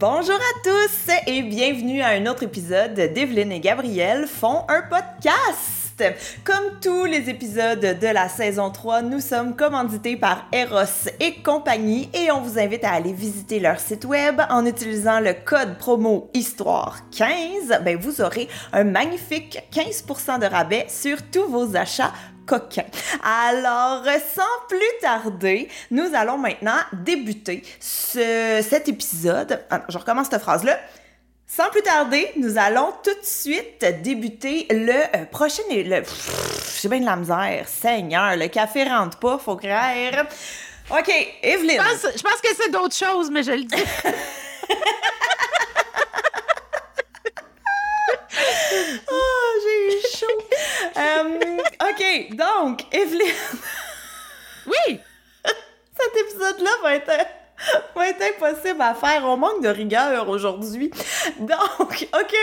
Bonjour à tous et bienvenue à un autre épisode d'Evelyne et Gabriel font un podcast. Comme tous les épisodes de la saison 3, nous sommes commandités par Eros et compagnie et on vous invite à aller visiter leur site web en utilisant le code promo Histoire 15. Ben, vous aurez un magnifique 15% de rabais sur tous vos achats Alors, sans plus tarder, nous allons maintenant débuter ce, cet épisode. Ah, je recommence cette phrase-là. Sans plus tarder, nous allons tout de suite débuter le euh, prochain... Le, j'ai bien de la misère. Seigneur, le café rentre pas, faut croire. OK, Evelyne. Je pense, je pense que c'est d'autres choses, mais je le dis. oh, chaud. Euh, OK, donc, Evelyne. oui! Cet épisode-là va être va être impossible à faire. On manque de rigueur aujourd'hui. Donc, OK.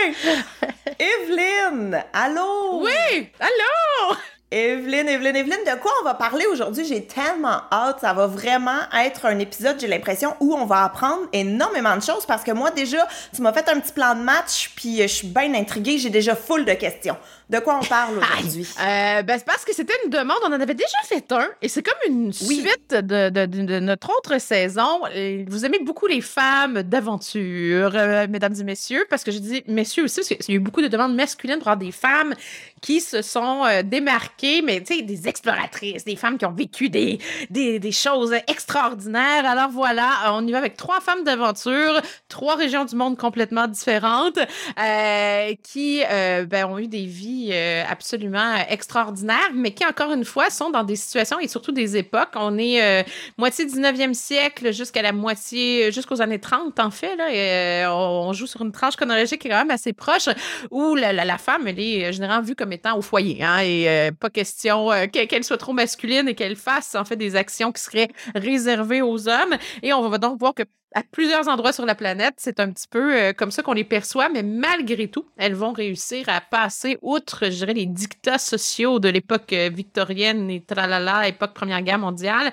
Evelyne, allô? Oui, allô? Evelyne, Evelyne, Evelyne, de quoi on va parler aujourd'hui? J'ai tellement hâte. Ça va vraiment être un épisode, j'ai l'impression, où on va apprendre énormément de choses parce que moi, déjà, tu m'as fait un petit plan de match, puis je suis bien intriguée. J'ai déjà full de questions. De quoi on parle aujourd'hui? Euh, ben, c'est parce que c'était une demande. On en avait déjà fait un et c'est comme une suite de, de, de, notre autre saison. Vous aimez beaucoup les femmes d'aventure, euh, mesdames et messieurs, parce que je dis messieurs aussi, parce qu'il y a eu beaucoup de demandes masculines pour avoir des femmes qui se sont euh, démarquées, mais tu sais, des exploratrices, des femmes qui ont vécu des, des, des, choses extraordinaires. Alors voilà, on y va avec trois femmes d'aventure, trois régions du monde complètement différentes, euh, qui ben, ont eu des vies euh, absolument extraordinaires, mais qui, encore une fois, sont dans des situations et surtout des époques. On est euh, moitié 19e siècle jusqu'à la moitié, jusqu'aux années 30, en fait. Là, euh, on joue sur une tranche chronologique qui est quand même assez proche, où la, la, femme, elle est généralement vue comme étant au foyer. Hein, et pas question qu'elle soit trop masculine et qu'elle fasse, en fait, des actions qui seraient réservées aux hommes. Et on va donc voir que à plusieurs endroits sur la planète. C'est un petit peu euh, comme ça qu'on les perçoit, mais malgré tout, elles vont réussir à passer outre, je dirais, les dictats sociaux de l'époque euh, victorienne et tralala, époque Première Guerre mondiale,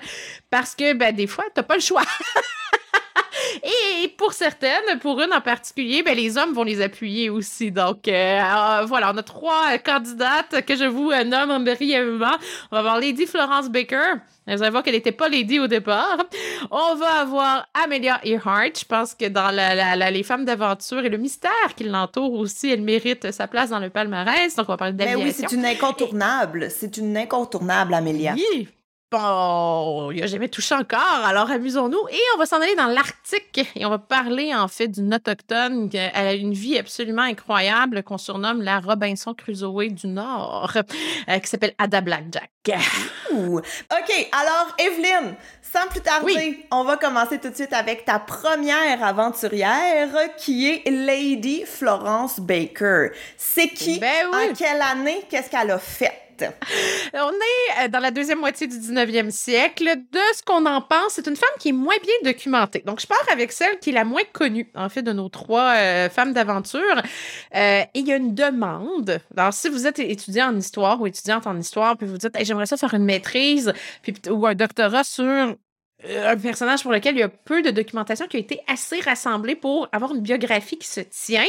parce que, ben, des fois, t'as pas le choix. Et pour certaines, pour une en particulier, ben, les hommes vont les appuyer aussi. Donc, euh, voilà, on a trois candidates que je vous nomme brièvement. On va avoir Lady Florence Baker. Vous allez voir qu'elle n'était pas lady au départ. On va avoir Amelia Earhart. Je pense que dans la, les femmes d'aventure et le mystère qui l'entoure aussi, elle mérite sa place dans le palmarès. Donc, on va parler d'aviation. Mais oui, c'est une incontournable. C'est une incontournable, Amelia. Oui, Bon, il a jamais touché encore, alors amusons-nous. Et on va s'en aller dans l'Arctique et on va parler en fait d'une autochtone. Elle a une vie absolument incroyable qu'on surnomme la Robinson Crusoe du Nord, euh, qui s'appelle Ada Blackjack. OK, alors Evelyne, sans plus tarder, on va commencer tout de suite avec ta première aventurière qui est Lady Florence Baker. C'est qui? Ben En quelle année? Qu'est-ce qu'elle a fait? On est euh, dans la deuxième moitié du 19e siècle. De ce qu'on en pense, c'est une femme qui est moins bien documentée. Donc, je pars avec celle qui est la moins connue, en fait, de nos trois euh, femmes d'aventure. Euh, et il y a une demande. Alors, si vous êtes étudiant en histoire ou étudiante en histoire, puis vous dites, j'aimerais ça faire une maîtrise puis, ou un doctorat sur un personnage pour lequel il y a peu de documentation qui a été assez rassemblée pour avoir une biographie qui se tient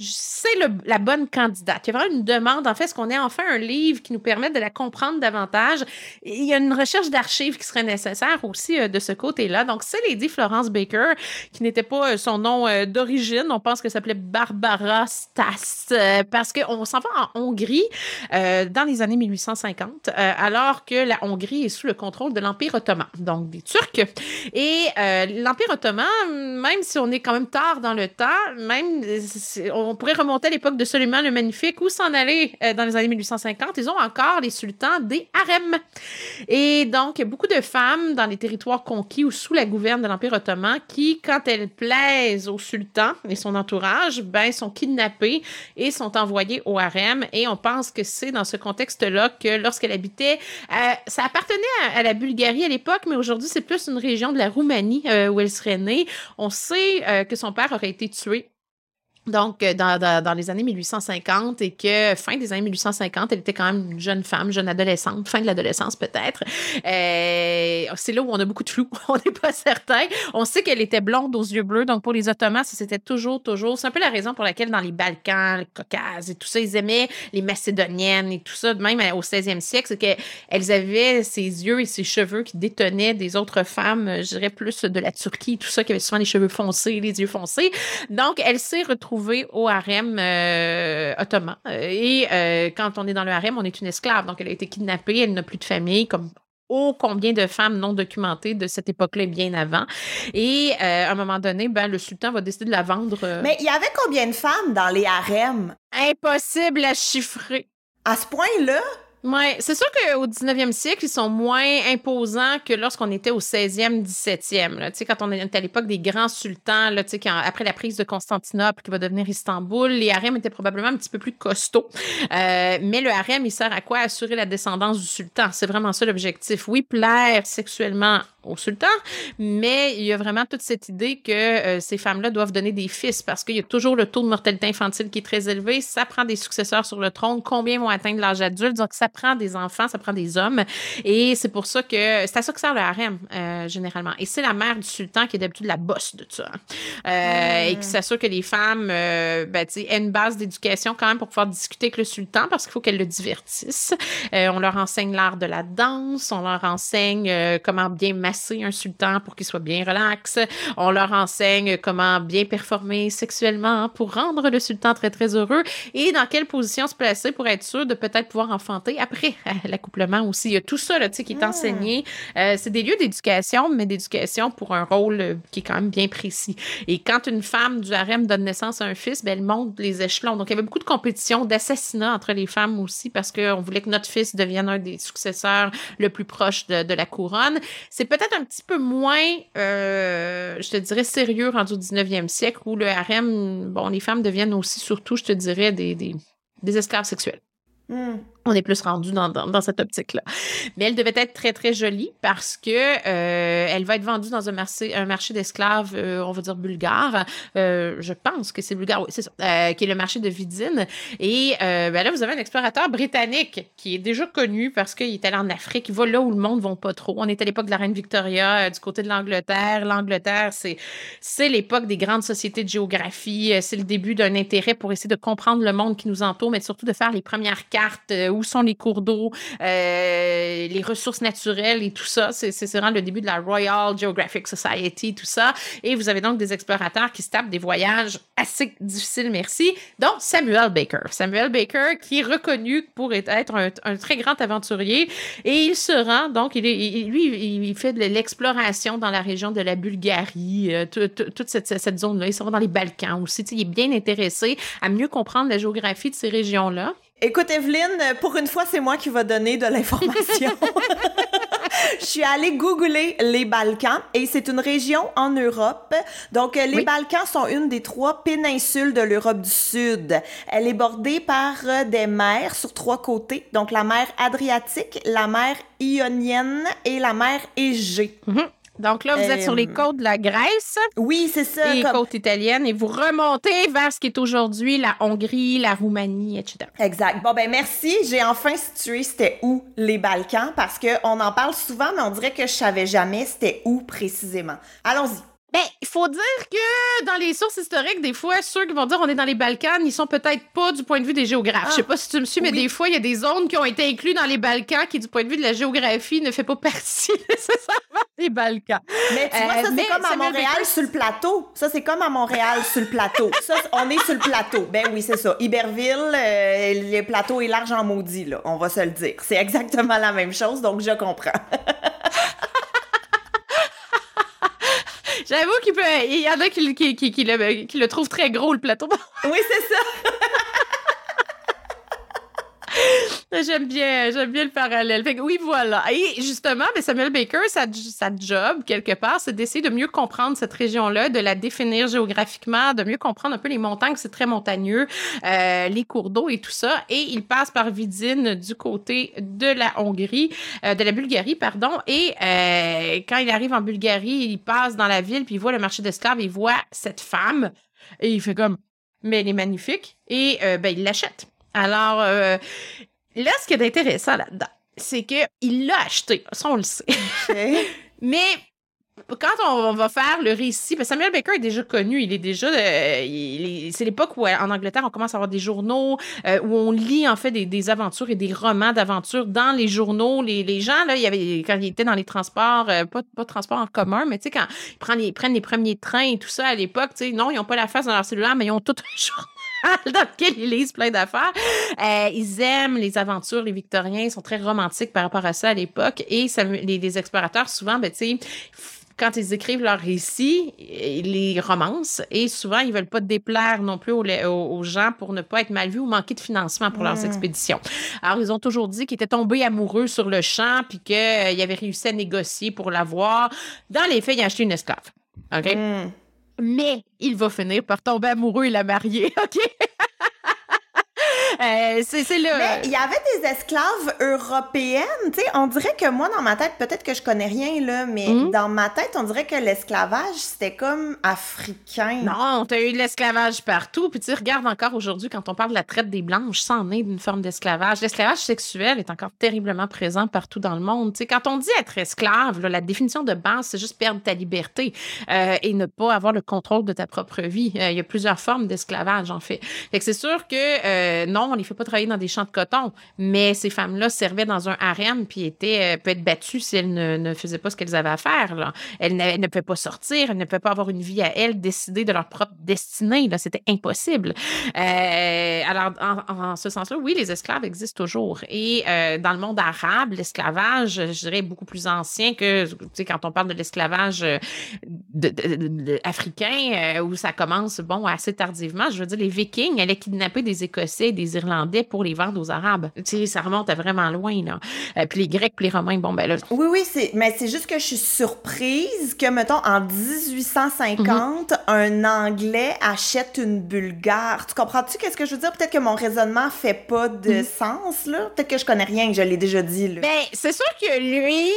c'est la bonne candidate. Il y a vraiment une demande. En fait, est-ce qu'on ait enfin un livre qui nous permette de la comprendre davantage? il y a une recherche d'archives qui serait nécessaire aussi euh, de ce côté-là. Donc, c'est Lady Florence Baker, qui n'était pas euh, son nom euh, d'origine. On pense que s'appelait Barbara Stas, parce qu'on s'en va en Hongrie dans les années 1850, alors que la Hongrie est sous le contrôle de l'Empire ottoman, donc des Turcs. Et l'Empire ottoman, même si on est quand même tard dans le temps, même on on pourrait remonter à l'époque de Soliman le Magnifique ou s'en aller euh, dans les années 1850. Ils ont encore les sultans des harems. Et donc, beaucoup de femmes dans les territoires conquis ou sous la gouverne de l'Empire ottoman qui, quand elles plaisent au sultan et son entourage, ben, sont kidnappées et sont envoyées au harem. Et on pense que c'est dans ce contexte-là que lorsqu'elle habitait, euh, ça appartenait à, la Bulgarie à l'époque, mais aujourd'hui, c'est plus une région de la Roumanie euh, où elle serait née. On sait que son père aurait été tué donc, euh, dans, dans, les années 1850 et que fin des années 1850, elle était quand même une jeune femme, jeune adolescente, fin de l'adolescence peut-être. Euh, c'est là où on a beaucoup de flou, on n'est pas certain. On sait qu'elle était blonde aux yeux bleus, donc pour les Ottomans, c'était toujours, toujours. C'est un peu la raison pour laquelle dans les Balkans, le Caucase et tout ça, ils aimaient les Macédoniennes et tout ça, même au 16e siècle, c'est qu'elles avaient ces yeux et ces cheveux qui détonnaient des autres femmes, je dirais plus de la Turquie, tout ça, qui avaient souvent les cheveux foncés, les yeux foncés. Donc, elle s'est retrouvée au harem euh, ottoman. Et euh, quand on est dans le harem, on est une esclave. Donc, elle a été kidnappée, elle n'a plus de famille, comme oh combien de femmes non documentées de cette époque-là bien avant. Et euh, à un moment donné, ben, le sultan va décider de la vendre. Mais il y avait combien de femmes dans les harems? Impossible à chiffrer. À ce point-là? Oui, c'est sûr qu'au 19e siècle, ils sont moins imposants que lorsqu'on était au 16e, 17e. Là. Quand on était à l'époque des grands sultans, là, quand, après la prise de Constantinople qui va devenir Istanbul, les harems étaient probablement un petit peu plus costauds. Euh, mais le harem, il sert à quoi? Assurer la descendance du sultan. C'est vraiment ça l'objectif. Oui, plaire sexuellement au sultan, mais il y a vraiment toute cette idée que euh, ces femmes-là doivent donner des fils parce qu'il y a toujours le taux de mortalité infantile qui est très élevé. Ça prend des successeurs sur le trône. Combien vont atteindre l'âge adulte? Donc, ça prend des enfants, ça prend des hommes. Et c'est pour ça que c'est à ça que sert le harem, euh, généralement. Et c'est la mère du sultan qui est d'habitude la bosse de ça. Euh, Et qui hmm. s'assure que les femmes euh, ben, aient une base d'éducation quand même pour pouvoir discuter avec le sultan parce qu'il faut qu'elles le divertissent. on leur enseigne l'art de la danse, on leur enseigne comment bien un sultan pour qu'il soit bien relax. On leur enseigne comment bien performer sexuellement pour rendre le sultan très, très heureux et dans quelle position se placer pour être sûr de peut-être pouvoir enfanter après l'accouplement aussi. Il y a tout ça là, qui est ah. enseigné. Euh, c'est des lieux d'éducation, mais d'éducation pour un rôle euh, qui est quand même bien précis. Et quand une femme du harem donne naissance à un fils, ben, elle monte les échelons. Donc, il y avait beaucoup de compétitions, d'assassinats entre les femmes aussi parce qu'on voulait que notre fils devienne un des successeurs le plus proche de, de la couronne. C'est peut peut-être un petit peu moins, euh, je te dirais, sérieux rendu au 19e siècle, où le harem, bon, les femmes deviennent aussi, surtout, je te dirais, des, des, des esclaves sexuels. Hmm on est plus rendu dans, dans, cette optique-là. Mais elle devait être très, très jolie parce que euh, elle va être vendue dans un marché, d'esclaves, euh, on va dire bulgare. Euh, je pense que c'est bulgare, oui, c'est ça, qui est le marché de Vidine. Et ben là, vous avez un explorateur britannique qui est déjà connu parce qu'il est allé en Afrique. Il va là où le monde ne va pas trop. On est à l'époque de la reine Victoria, du côté de l'Angleterre. L'Angleterre, c'est, c'est l'époque des grandes sociétés de géographie. C'est le début d'un intérêt pour essayer de comprendre le monde qui nous entoure, mais surtout de faire les premières cartes où sont les cours d'eau, euh, les ressources naturelles et tout ça. C'est vraiment le début de la Royal Geographic Society, tout ça. Et vous avez donc des explorateurs qui se tapent des voyages assez difficiles, merci, dont Samuel Baker. Samuel Baker, qui est reconnu pour être un, très grand aventurier. Et il se rend, donc, lui, il fait de l'exploration dans la région de la Bulgarie, euh, toute cette, cette zone-là. Il se rend dans les Balkans aussi. Il est bien intéressé à mieux comprendre la géographie de ces régions-là. Écoute, Evelyne, pour une fois, c'est moi qui va donner de l'information. Je suis allée googler les Balkans et c'est une région en Europe. Donc, les Balkans sont une des trois péninsules de l'Europe du Sud. Elle est bordée par euh, des mers sur trois côtés. Donc, la mer Adriatique, la mer Ionienne et la mer Égée. Mm-hmm. Donc là, vous êtes sur les euh, côtes de la Grèce. Oui, c'est ça. Les côtes italiennes et vous remontez vers ce qui est aujourd'hui la Hongrie, la Roumanie, etc. Exact. Bon, ben merci. J'ai enfin situé c'était où les Balkans parce qu'on en parle souvent, mais on dirait que je savais jamais c'était où précisément. Allons-y. Ben, il faut dire que dans les sources historiques, des fois, ceux qui vont dire on est dans les Balkans, ils sont peut-être pas du point de vue des géographes. Je sais ah, pas si tu me suis, mais des fois, il y a des zones qui ont été incluses dans les Balkans qui, du point de vue de la géographie, ne fait pas partie nécessairement des Balkans. Mais tu vois, ça, c'est euh, comme à Montréal sur le plateau. Ça, c'est comme à Montréal sur le plateau. Ça, on est sur le plateau. Ben oui, c'est ça. Iberville, euh, le plateau est large en maudit, là. On va se le dire. C'est exactement la même chose, donc je comprends. J'avoue qu'il peut. Il y en a qui, qui, qui, qui, le, qui le trouvent très gros, le plateau. oui, c'est ça. J'aime bien, j'aime bien le parallèle. Fait que oui, voilà. Et justement, mais Samuel Baker, sa, sa job, quelque part, c'est d'essayer de mieux comprendre cette région-là, de la définir géographiquement, de mieux comprendre un peu les montagnes, c'est très montagneux, euh, les cours d'eau et tout ça. Et il passe par Vidine du côté de la Hongrie, euh, de la Bulgarie, pardon. Et euh, quand il arrive en Bulgarie, il passe dans la ville, puis il voit le marché d'esclaves, il voit cette femme, et il fait comme mais elle est magnifique et ben, il l'achète. Alors, là, ce qui est intéressant là-dedans, c'est qu'il l'a acheté. Ça, on le sait. mais quand on va faire le récit, parce que Samuel Baker est déjà connu, il est déjà, euh, c'est l'époque où en Angleterre on commence à avoir des journaux euh, où on lit en fait des, aventures et des romans d'aventures dans les journaux. Les, gens là, il y avait quand ils étaient dans les transports, euh, pas pas de transport en commun, mais tu sais quand ils prennent les, prennent les premiers trains et tout ça à l'époque, tu sais, non, ils n'ont pas la face dans leur cellulaire, mais ils ont tout un journal dans lequel ils lisent plein d'affaires. ils aiment les aventures, les Victoriens, ils sont très romantiques par rapport à ça à l'époque. Et les, les, explorateurs, souvent, ben, tu sais, quand ils écrivent leurs récits, ils les romancent et souvent, ils veulent pas déplaire non plus aux, gens pour ne pas être mal vus ou manquer de financement pour leurs expéditions. Alors, ils ont toujours dit qu'ils étaient tombés amoureux sur le champ puis qu'ils euh, avaient réussi à négocier pour l'avoir. Dans les faits, il a acheté une esclave. OK? Hmm. Mais il va finir par tomber amoureux et la marier. OK? Euh, c'est là. Mais il y avait des esclaves européennes, tu sais. On dirait que moi, dans ma tête, peut-être que je connais rien, là, mais hmm? dans ma tête, on dirait que l'esclavage, c'était comme africain. Non, t'as eu de l'esclavage partout. Puis tu regardes encore aujourd'hui, quand on parle de la traite des blanches, ça en est d'une forme d'esclavage. L'esclavage sexuel est encore terriblement présent partout dans le monde. Tu sais, quand on dit être esclave, la définition de base, c'est juste perdre ta liberté euh, et ne pas avoir le contrôle de ta propre vie. Euh, il y a plusieurs formes d'esclavage, en fait. Fait que c'est sûr que non, on les fait pas travailler dans des champs de coton, mais ces femmes-là servaient dans un harem puis étaient euh, peut être battues si elles ne, ne faisaient pas ce qu'elles avaient à faire. Là. Elles, ne, ne pouvaient pas sortir, elles ne pouvaient pas avoir une vie à elles, décider de leur propre destinée. C'était impossible. Euh, alors, en, ce sens-là, oui, les esclaves existent toujours. Et euh, dans le monde arabe, l'esclavage, je dirais, beaucoup plus ancien que, tu sais, quand on parle de l'esclavage africain, où ça commence, bon, assez tardivement. Je veux dire, les Vikings allaient kidnapper des Écossais, des Irlandais pour les vendre aux Arabes. Tu sais, ça remonte à vraiment loin, là. Euh, puis les Grecs, puis les Romains, bon, ben là. Oui, oui, c'est, mais c'est juste que je suis surprise que, mettons, en 1850, mhm. un Anglais achète une Bulgare. Tu comprends-tu qu'est-ce que je veux dire? Peut-être que mon raisonnement fait pas de mhm. sens, là. Peut-être que je connais rien, que je l'ai déjà dit, là. Ben, c'est sûr que lui,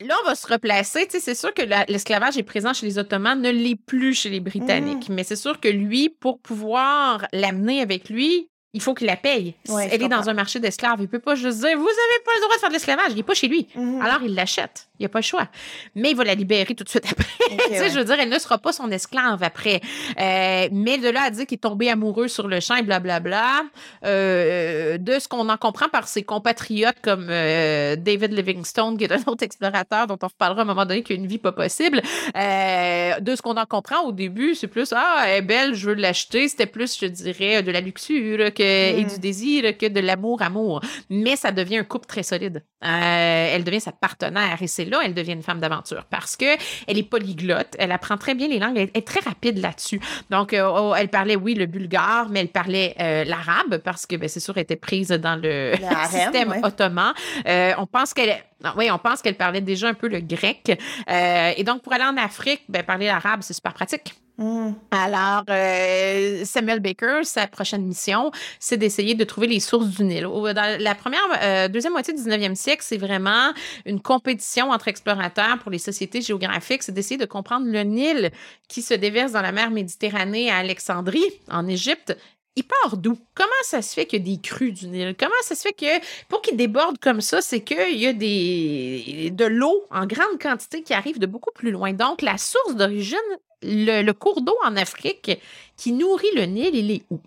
Là, on va se replacer. C'est sûr que l'esclavage est présent chez les Ottomans, ne l'est plus chez les Britanniques. Mhm. Mais c'est sûr que lui, pour pouvoir l'amener avec lui, il faut qu'il la paye. Elle est dans un marché d'esclaves. Il peut pas juste dire, vous avez pas le droit de faire de l'esclavage. Il est pas chez lui. Mhm. Alors, il l'achète. Il n'y a pas le choix. Mais il va la libérer tout de suite après. Je veux dire, elle ne sera pas son esclave après. Euh, mais de là à dire qu'il est tombé amoureux sur le champ et blablabla, euh, de ce qu'on en comprend par ses compatriotes comme euh, David Livingstone, qui est un autre explorateur dont on reparlera à un moment donné qui a une vie pas possible, de ce qu'on en comprend au début, c'est plus, ah, elle est belle, je veux l'acheter. C'était plus, je dirais, de la luxure que et du mm. désir que de l'amour-amour. Mais ça devient un couple très solide. Euh, elle devient sa partenaire et c'est là elle devient une femme d'aventure parce que elle est polyglotte, elle apprend très bien les langues, elle est très rapide là-dessus. Donc, euh, oh, elle parlait, oui, le bulgare, mais elle parlait euh, l'arabe parce que, ben, c'est sûr, elle était prise dans le, système ottoman. on pense qu'elle oui, on pense qu'elle parlait déjà un peu le grec. et donc, pour aller en Afrique, ben, parler l'arabe, c'est super pratique. Mm. Alors, euh, Samuel Baker, sa prochaine mission, c'est d'essayer de trouver les sources du Nil. Dans la première, euh, deuxième moitié du 19e siècle, c'est vraiment une compétition entre explorateurs pour les sociétés géographiques. C'est d'essayer de comprendre le Nil qui se déverse dans la mer Méditerranée à Alexandrie, en Égypte, il part d'où? Comment ça se fait qu'il y a des crues du Nil? Comment ça se fait que pour qu'il déborde comme ça, c'est qu'il y a des, de l'eau en grande quantité qui arrive de beaucoup plus loin. Donc, la source d'origine le, cours d'eau en Afrique qui nourrit le Nil, il est où?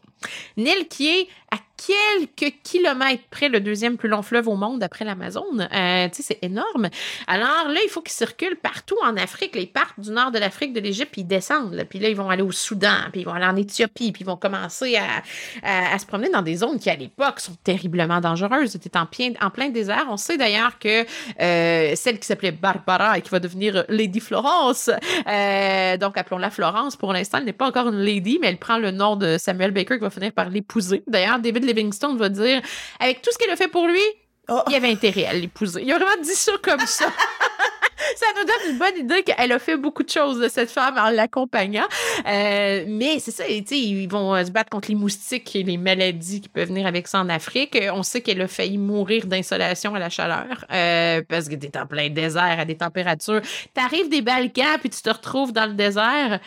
Nil qui est à quelques kilomètres près le deuxième plus long fleuve au monde après l'Amazone. Euh, tu sais, c'est énorme. Alors là, il faut qu'ils circulent partout en Afrique. ils partent du nord de l'Afrique, de l'Égypte, puis ils descendent. Puis là, ils vont aller au Soudan, puis ils vont aller en Éthiopie, puis ils vont commencer à, à, se promener dans des zones qui, à l'époque, sont terriblement dangereuses. C'était en, plein, en plein désert. On sait d'ailleurs que euh, celle qui s'appelait Barbara et qui va devenir Lady Florence, euh, donc appelons-la Florence, pour l'instant, elle n'est pas encore une lady, mais elle prend le nom de Samuel Baker qui va finir par l'épouser. D'ailleurs, David Livingstone va dire, avec tout ce qu'elle a fait pour lui, oh. il avait intérêt à l'épouser. Il a vraiment dit ça comme ça. ça nous donne une bonne idée qu'elle a fait beaucoup de choses de cette femme en l'accompagnant. Euh, mais c'est ça, ils vont euh, se battre contre les moustiques et les maladies qui peuvent venir avec ça en Afrique. On sait qu'elle a failli mourir d'insolation à la chaleur euh, parce que t'es en plein désert à des températures. T'arrives des Balkans puis tu te retrouves dans le désert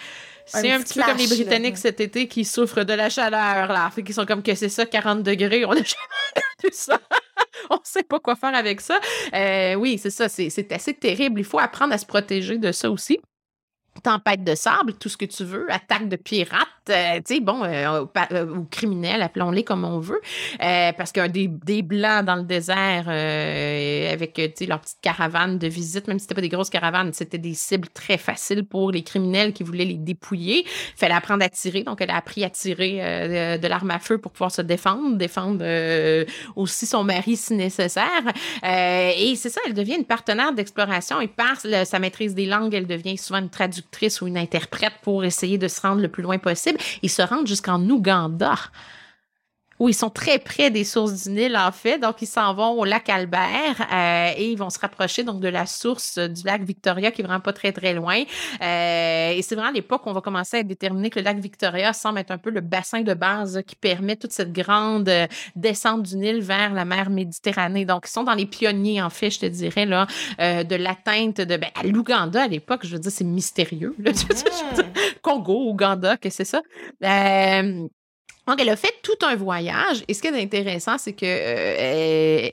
C'est un, petit peu comme les Britanniques cet été qui souffrent de la chaleur, là. Fait qu'ils sont comme que c'est ça, 40 degrés. On a jamais vu ça. on sait pas quoi faire avec ça. Euh, oui, c'est ça. C'est assez terrible. Il faut apprendre à se protéger de ça aussi tempête de sable, tout ce que tu veux, attaque de pirates, euh, tu sais, bon, euh, euh, ou criminels, appelons-les comme on veut, parce qu'il des, des, blancs dans le désert avec, tu sais, leur petite caravane de visite, même si c'était pas des grosses caravanes, c'était des cibles très faciles pour les criminels qui voulaient les dépouiller. Il fallait apprendre à tirer, donc elle a appris à tirer de, l'arme à feu pour pouvoir se défendre, défendre aussi son mari si nécessaire. et c'est ça, elle devient une partenaire d'exploration et par sa maîtrise des langues, elle devient souvent une traductrice ou une interprète pour essayer de se rendre le plus loin possible. Ils se rendent jusqu'en Ouganda où ils sont très près des sources du Nil, en fait. Donc, ils s'en vont au lac Albert euh, et ils vont se rapprocher donc de la source du lac Victoria, qui est vraiment pas très, très loin. Euh, et c'est vraiment à l'époque où on va commencer à déterminer que le lac Victoria semble être un peu le bassin de base qui permet toute cette grande euh, descente du Nil vers la mer Méditerranée. Donc, ils sont dans les pionniers, en fait, je te dirais, là, de l'atteinte de... Ben, à l'Ouganda, à l'époque, je veux dire, c'est mystérieux. Là, Congo, Ouganda, que c'est ça? Donc, elle a fait tout un voyage. Et ce qui est intéressant, c'est que euh,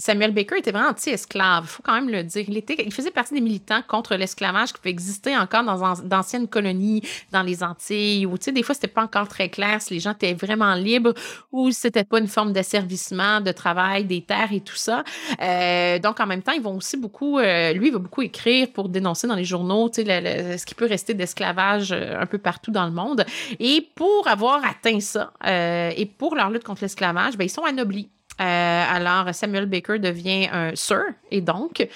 Samuel Baker était vraiment anti-esclave, il faut quand même le dire. Il, était, il faisait partie des militants contre l'esclavage qui peut exister encore dans d'anciennes colonies, dans les Antilles, où, tu sais, des fois, c'était pas encore très clair si les gens étaient vraiment libres ou si c'était pas une forme d'asservissement, de travail, des terres et tout ça. Euh, donc, en même temps, ils vont aussi beaucoup, euh, lui, il va beaucoup écrire pour dénoncer dans les journaux, tu sais, ce qui peut rester d'esclavage un peu partout dans le monde. Et pour avoir atteint ça, et pour leur lutte contre l'esclavage, ben, ils sont anoblis. Euh, alors, Samuel Baker devient un sir et donc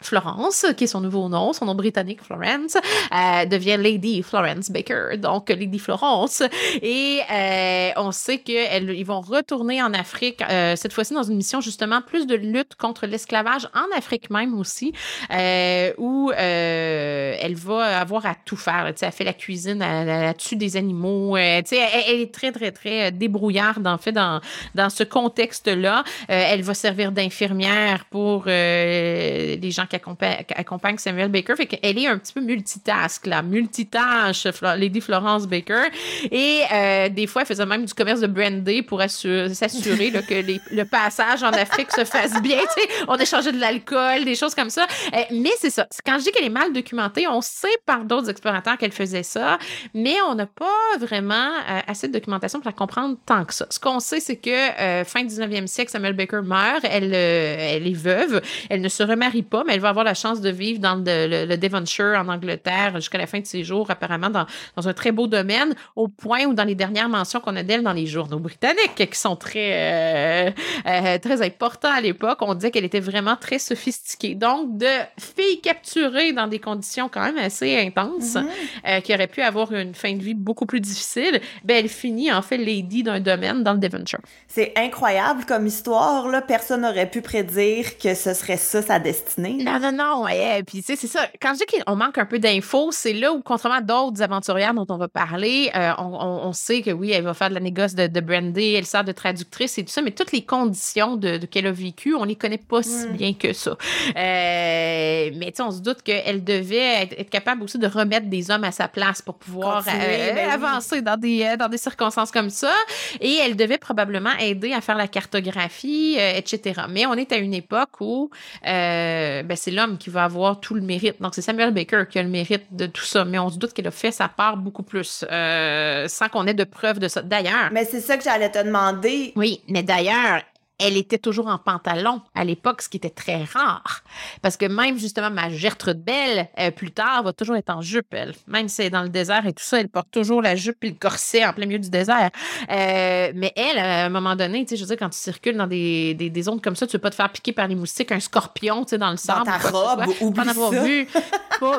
Florence, qui est son nouveau nom, son nom britannique Florence, euh, devient Lady Florence Baker, donc Lady Florence. Et euh, on sait qu'ils vont retourner en Afrique, euh, cette fois-ci dans une mission justement plus de lutte contre l'esclavage en Afrique même aussi, euh, où euh, elle va avoir à tout faire. sais, elle fait la cuisine, elle, elle tue des animaux. Elle, elle, est très, très, très débrouillarde en fait dans, dans ce contexte-là. elle va servir d'infirmière pour les gens qui accompagne, Samuel Baker. Fait qu'elle est un petit peu multitask, là, multitâche, Lady Florence Baker. Et euh, des fois, elle faisait même du commerce de brandy pour s'assurer que le passage en Afrique se fasse bien. on échangeait de l'alcool, des choses comme ça. Euh, mais c'est ça. Quand je dis qu'elle est mal documentée, on sait par d'autres explorateurs qu'elle faisait ça, mais on n'a pas vraiment euh, assez de documentation pour la comprendre tant que ça. Ce qu'on sait, c'est que fin 19e siècle, Samuel Baker meurt. Elle, elle est veuve. Elle ne se remarie pas, mais elle va avoir la chance de vivre dans le, Devonshire en Angleterre jusqu'à la fin de ses jours, apparemment dans, un très beau domaine, au point où dans les dernières mentions qu'on a d'elle dans les journaux britanniques, qui sont très, euh, euh, très importants à l'époque, on disait qu'elle était vraiment très sophistiquée. Donc, de fille capturée dans des conditions quand même assez intenses, mm-hmm. euh, qui aurait pu avoir une fin de vie beaucoup plus difficile, ben, elle finit en fait lady d'un domaine dans le Devonshire. C'est incroyable comme histoire, là. Personne n'aurait pu prédire que ce serait ça sa destinée. Non, non, non. Ouais. Puis, tu sais, c'est ça. Quand je dis qu'on manque un peu d'infos, c'est là où, contrairement à d'autres aventurières dont on va parler, euh, on, sait que oui, elle va faire de la négoce de, de Brandy, elle sert de traductrice et tout ça, mais toutes les conditions de, qu'elle a vécues, on les connaît pas si bien que ça. Euh, mais, tu sais, on se doute qu'elle devait être, capable aussi de remettre des hommes à sa place pour pouvoir euh, ben avancer dans, des, dans des circonstances comme ça. Et elle devait probablement aider à faire la cartographie, etc. Mais on est à une époque où ben, c'est l'homme qui va avoir tout le mérite. Donc, c'est Samuel Baker qui a le mérite de tout ça. Mais on se doute qu'elle a fait sa part beaucoup plus, euh, sans qu'on ait de preuves de ça. D'ailleurs. Mais c'est ça que j'allais te demander. Oui, mais d'ailleurs, elle était toujours en pantalon à l'époque, ce qui était très rare. Parce que même justement ma Gertrude Belle, euh, plus tard, va toujours être en jupe, elle. Même si c'est dans le désert et tout ça, elle porte toujours la jupe et le corset en plein milieu du désert. Euh, mais elle, à un moment donné, tu sais, je veux dire, quand tu circules dans des, des, zones comme ça, tu veux pas te faire piquer par les moustiques, un scorpion, tu sais, dans le sable. Dans ta robe, pour avoir vu, pour,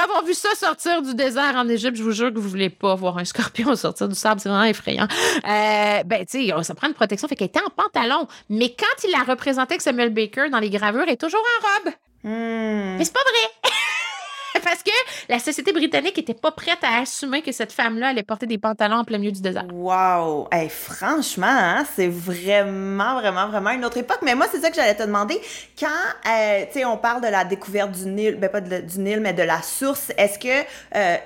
avoir vu ça sortir du désert en Égypte, je vous jure que vous voulez pas voir un scorpion sortir du sable, c'est vraiment effrayant. Euh, ben, tu sais, ça prend une protection, fait qu'elle était en pantalon. Mais quand il la représentait avec Samuel Baker dans les gravures, elle est toujours en robe. Hmm. Mais c'est pas vrai. Parce que la société britannique était pas prête à assumer que cette femme-là allait porter des pantalons en plein milieu du désert. Wow! Hey, franchement, hein, c'est vraiment, vraiment, vraiment une autre époque. Mais moi, c'est ça que j'allais te demander. Quand, euh, tu sais, on parle de la découverte du Nil, ben pas du Nil, mais de la source, est-ce que... Euh,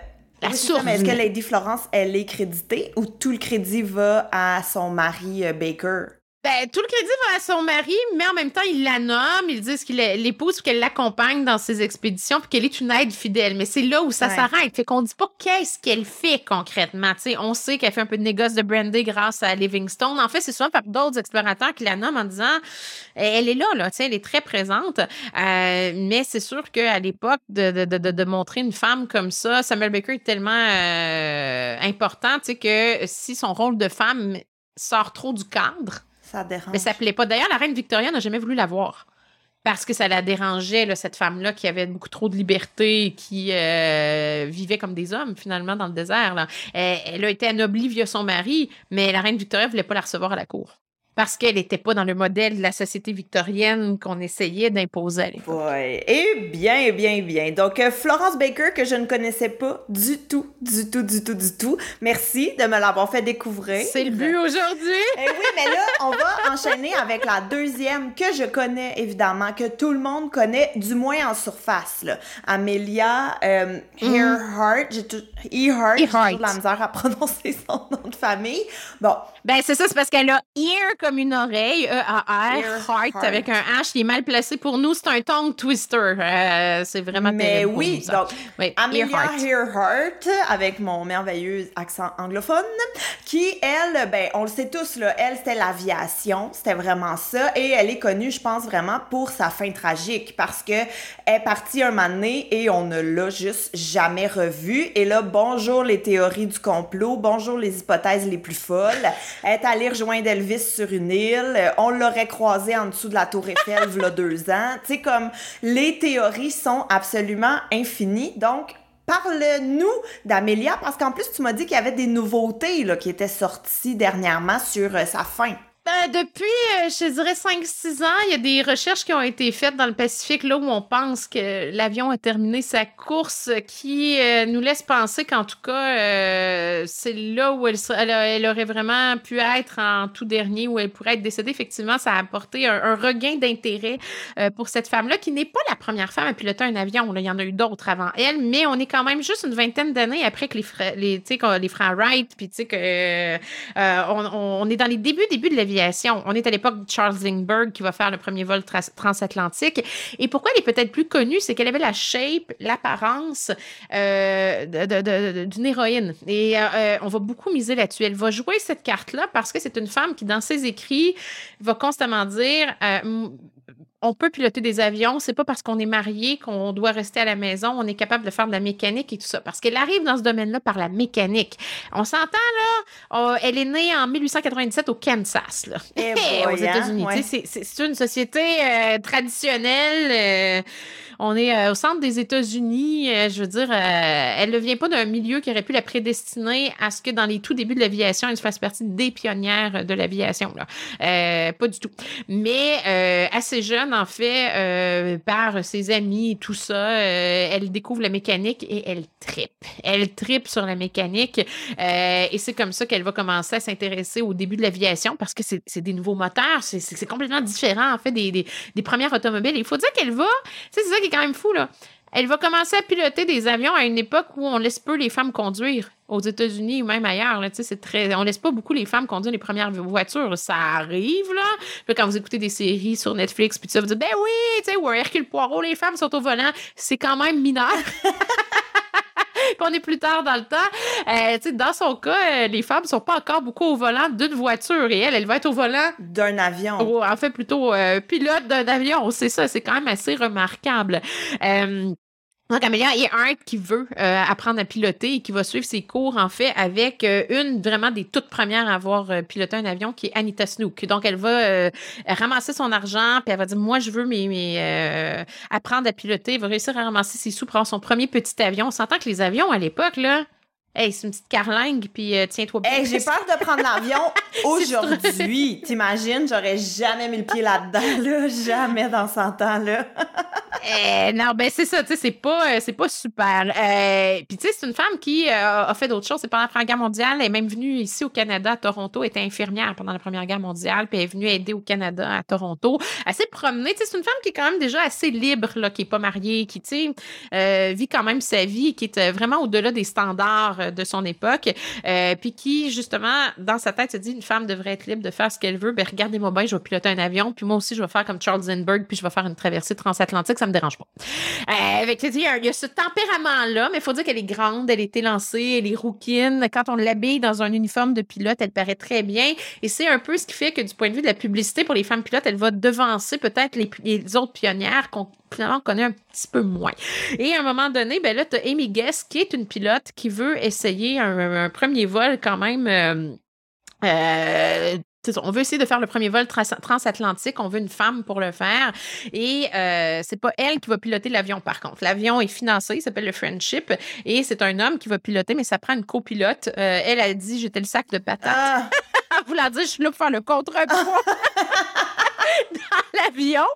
La oui, mais est-ce que Lady Florence, elle est créditée ou tout le crédit va à son mari euh, Baker? Ben, tout le crédit va à son mari, mais en même temps, il la nomme, ils disent qu'il l'épouse, qu'elle l'accompagne dans ses expéditions, puis qu'elle est une aide fidèle. Mais c'est là où ça s'arrête. Fait qu'on dit pas qu'est-ce qu'elle fait concrètement. on sait qu'elle fait un peu de négoce de brandy grâce à Livingstone. En fait, c'est souvent par d'autres explorateurs qui la nomment en disant elle est là, là, elle est très présente. Euh, mais c'est sûr qu'à l'époque, de, de, de, de, montrer une femme comme ça, Samuel Baker est tellement euh, important que si son rôle de femme sort trop du cadre, Mais ça plaît pas. D'ailleurs, la reine Victoria n'a jamais voulu la voir. Parce que ça la dérangeait, cette femme-là, qui avait beaucoup trop de liberté qui euh, vivait comme des hommes, finalement, dans le désert. Elle, a été anoblie via son mari, mais la reine Victoria ne voulait pas la recevoir à la cour parce qu'elle n'était pas dans le modèle de la société victorienne qu'on essayait d'imposer à l'époque. Oui, et bien, bien, bien. Donc, euh, Florence Baker, que je ne connaissais pas du tout, du tout, du tout, du tout. Merci de me l'avoir fait découvrir. C'est le but aujourd'hui. Eh oui, mais là, on va enchaîner avec la deuxième que je connais, évidemment, que tout le monde connaît, du moins en surface. Là. Amelia euh, Earhart. J'ai tout... Earhart. J'ai de la misère à prononcer son nom de famille. Bon. Ben, c'est ça, c'est parce qu'elle a ear comme une oreille, E-A-R, heart, avec un H qui est mal placé pour nous. C'est un tongue twister. Euh, c'est vraiment Mais oui, donc, oui, Amelia Earhart, avec mon merveilleux accent anglophone, qui, elle, ben, on le sait tous, là, elle, c'était l'aviation. C'était vraiment ça. Et elle est connue, je pense, vraiment pour sa fin tragique parce que elle est partie un moment donné et on ne l'a juste jamais revue. Et là, bonjour les théories du complot, bonjour les hypothèses les plus folles. Elle est allée rejoindre Elvis sur une Euh, on l'aurait croisé en dessous de la Tour Eiffel, il y a deux ans. Tu sais, comme les théories sont absolument infinies. Donc, Parle-nous d'Amélia, parce qu'en plus, tu m'as dit qu'il y avait des nouveautés là, qui étaient sorties dernièrement sur euh, sa fin. Ben, depuis, euh, je dirais 5-6 ans, il y a des recherches qui ont été faites dans le Pacifique, là où on pense que l'avion a terminé sa course, qui euh, nous laisse penser qu'en tout cas, euh, c'est là où elle, aurait vraiment pu être en tout dernier, où elle pourrait être décédée. Effectivement, ça a apporté un, regain d'intérêt pour cette femme-là, qui n'est pas la première femme à piloter un avion. Il y en a eu d'autres avant elle, mais on est quand même juste une vingtaine d'années après que les, les, les frères Wright, puis tu sais on, on, est dans les débuts, débuts de on est à l'époque de Charles Lindbergh qui va faire le premier vol transatlantique. Et pourquoi elle est peut-être plus connue, c'est qu'elle avait la shape, l'apparence euh, d'une héroïne. Et euh, euh, on va beaucoup miser là-dessus. Elle va jouer cette carte-là parce que c'est une femme qui, dans ses écrits, va constamment dire on peut piloter des avions. C'est pas parce qu'on est marié qu'on doit rester à la maison. On est capable de faire de la mécanique et tout ça. Parce qu'elle arrive dans ce domaine-là par la mécanique. On s'entend, là. Elle est née en 1897 au Kansas, là. Eh aux États-Unis. C'est une société euh, traditionnelle. Euh, on est euh, au centre des États-Unis. Euh, je veux dire, euh, elle ne vient pas d'un milieu qui aurait pu la prédestiner à ce que dans les tout débuts de l'aviation, elle fasse partie des pionnières de l'aviation. pas du tout. Mais assez jeune, en fait, par ses amis et tout ça, elle découvre la mécanique et elle tripe. Elle tripe sur la mécanique. et c'est comme ça qu'elle va commencer à s'intéresser au début de l'aviation parce que c'est des nouveaux moteurs. C'est complètement différent, en fait, des, premières automobiles. il faut dire qu'elle va, c'est ça qui quand même fou, là. Elle va commencer à piloter des avions à une époque où on laisse peu les femmes conduire aux États-Unis ou même ailleurs. Là, c'est on laisse pas beaucoup les femmes conduire les premières voitures. Ça arrive, là. quand vous écoutez des séries sur Netflix, puis ça, vous dites, ben oui, tu sais, où Hercule Poirot, les femmes sont au volant. C'est quand même mineur. puis on est plus tard dans le temps. Euh, dans son cas, euh, les femmes sont pas encore beaucoup au volant d'une voiture et elle, elle va être au volant d'un avion. Oh, en fait, plutôt euh, pilote d'un avion. C'est ça, c'est quand même assez remarquable. Donc, Amélia Earhart qui veut euh, apprendre à piloter et qui va suivre ses cours, en fait, avec euh, une vraiment des toutes premières à avoir euh, piloté un avion, qui est Anita Snook. Donc, elle va ramasser son argent, puis elle va dire, moi, je veux mes, mes apprendre à piloter. Elle va réussir à ramasser ses sous pour avoir son premier petit avion. On s'entend que les avions, à l'époque, là, Hey, c'est une petite carlingue, puis tiens-toi bien. Hey, j'ai peur de prendre l'avion aujourd'hui. T'imagines, j'aurais jamais mis le pied là-dedans, là. Jamais dans 100 ans, là. Euh, non, ben c'est ça, tu sais, c'est pas, euh, c'est pas super. Euh, Puis tu sais, c'est une femme qui euh, a fait d'autres choses. C'est pendant la Première Guerre mondiale, elle est même venue ici au Canada, à Toronto, était infirmière pendant la Première Guerre mondiale, puis elle est venue aider au Canada, à Toronto. Elle s'est promenée, tu sais, c'est une femme qui est quand même déjà assez libre, là, qui est pas mariée, qui, tu sais, vit quand même sa vie, qui est vraiment au-delà des standards de son époque, puis qui, justement, dans sa tête, se dit, une femme devrait être libre de faire ce qu'elle veut. Ben regardez-moi bien, je vais piloter un avion, puis moi aussi, je vais faire comme Charles Lindbergh, puis je vais faire une traversée transatlantique, me dérange pas. Euh, avec, il, y a, il y a ce tempérament-là, mais il faut dire qu'elle est grande, elle est élancée, elle est rouquine. Quand on l'habille dans un uniforme de pilote, elle paraît très bien. Et c'est un peu ce qui fait que du point de vue de la publicité pour les femmes pilotes, elle va devancer peut-être les, autres pionnières qu'on finalement connaît un petit peu moins. Et à un moment donné, ben là, tu as Amy Guest, qui est une pilote qui veut essayer un, un premier vol quand même. Euh, euh, on veut essayer de faire le premier vol transatlantique, on veut une femme pour le faire. Et euh, c'est pas elle qui va piloter l'avion, par contre. L'avion est financé, il s'appelle le Friendship, et c'est un homme qui va piloter, mais ça prend une copilote. Euh, elle a dit J'étais le sac de patates. Ah. Voulant dire, je suis là pour faire le contrepoids. dans l'avion.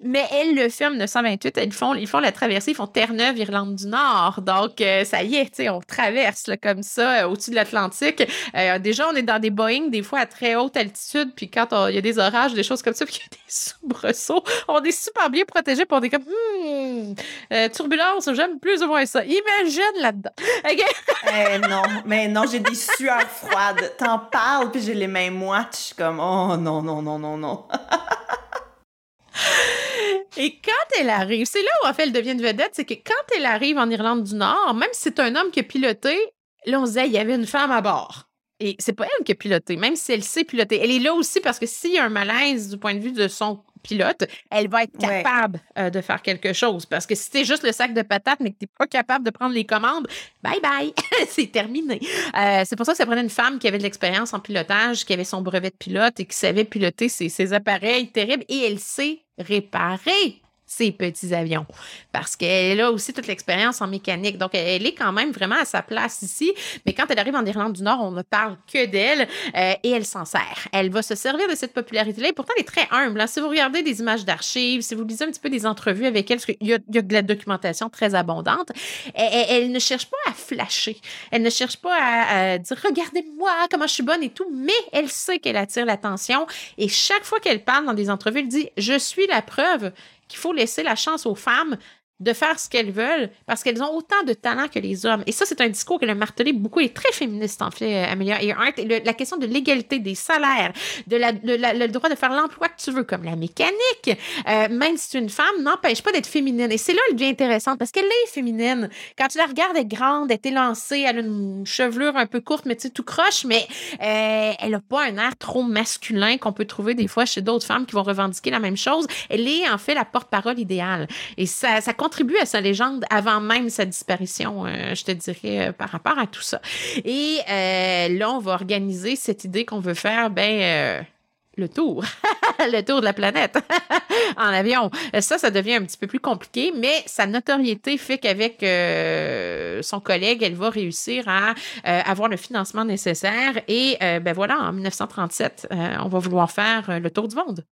Mais elle le fait en 1928. Ils font, ils font la traversée, ils font Terre-Neuve, Irlande du Nord. Donc, euh, ça y est, on traverse comme ça euh, au-dessus de l'Atlantique. Euh, déjà, on est dans des Boeing, des fois à très haute altitude. Puis quand il y a des orages, des choses comme ça, puis il y a des soubresauts, on est super bien protégés. Puis on est comme, hmm, turbulence, j'aime plus ou moins ça. Imagine là-dedans. Eh, non, mais non, j'ai des sueurs froides. T'en parles, puis j'ai les mains moites. Je suis comme, oh non, non, non, non, non. Et quand elle arrive, c'est là où en fait elle devient vedette, c'est que quand elle arrive en Irlande du Nord, même si c'est un homme qui a piloté, là on disait il y avait une femme à bord. Et c'est pas elle qui a piloté, même si elle sait piloter. Elle est là aussi parce que s'il y a un malaise du point de vue de son pilote, elle va être capable euh, de faire quelque chose. Parce que si t'es juste le sac de patates, mais que t'es pas capable de prendre les commandes, bye bye, c'est terminé. Euh, c'est pour ça que ça prenait une femme qui avait de l'expérience en pilotage, qui avait son brevet de pilote et qui savait piloter ces appareils terribles et elle sait réparer ces petits avions. Parce qu'elle a aussi toute l'expérience en mécanique. Donc, elle est quand même vraiment à sa place ici. Mais quand elle arrive en Irlande du Nord, on ne parle que d'elle euh, et elle s'en sert. Elle va se servir de cette popularité-là. Et pourtant, elle est très humble. Hein. Si vous regardez des images d'archives, si vous lisez un petit peu des entrevues avec elle, parce qu'il y, a, de la documentation très abondante, elle, ne cherche pas à flasher. Elle ne cherche pas à, à dire regardez-moi comment je suis bonne et tout, mais elle sait qu'elle attire l'attention. Et chaque fois qu'elle parle dans des entrevues, elle dit je suis la preuve qu'il faut laisser la chance aux femmes de faire ce qu'elles veulent parce qu'elles ont autant de talent que les hommes. Et ça, c'est un discours qu'elle a martelé beaucoup et très féministe, en fait, euh, Amelia Earhart. Et la question de l'égalité des salaires, de la, le droit de faire l'emploi que tu veux, comme la mécanique, euh, même si tu es une femme, n'empêche pas d'être féminine. Et c'est là le bien intéressant parce qu'elle est féminine. Quand tu la regardes, elle est grande, elle est élancée, elle a une chevelure un peu courte, mais tu sais, tout croche, mais euh, elle n'a pas un air trop masculin qu'on peut trouver des fois chez d'autres femmes qui vont revendiquer la même chose. Elle est, en fait, la porte-parole idéale. Et ça, ça contribue à sa légende avant même sa disparition, euh, je te dirais, euh, par rapport à tout ça. Et euh, là, on va organiser cette idée qu'on veut faire, ben le tour, le tour de la planète en avion. Ça, ça devient un petit peu plus compliqué, mais sa notoriété fait qu'avec son collègue, elle va réussir à avoir le financement nécessaire. Et ben voilà, en 1937, on va vouloir faire le tour du monde.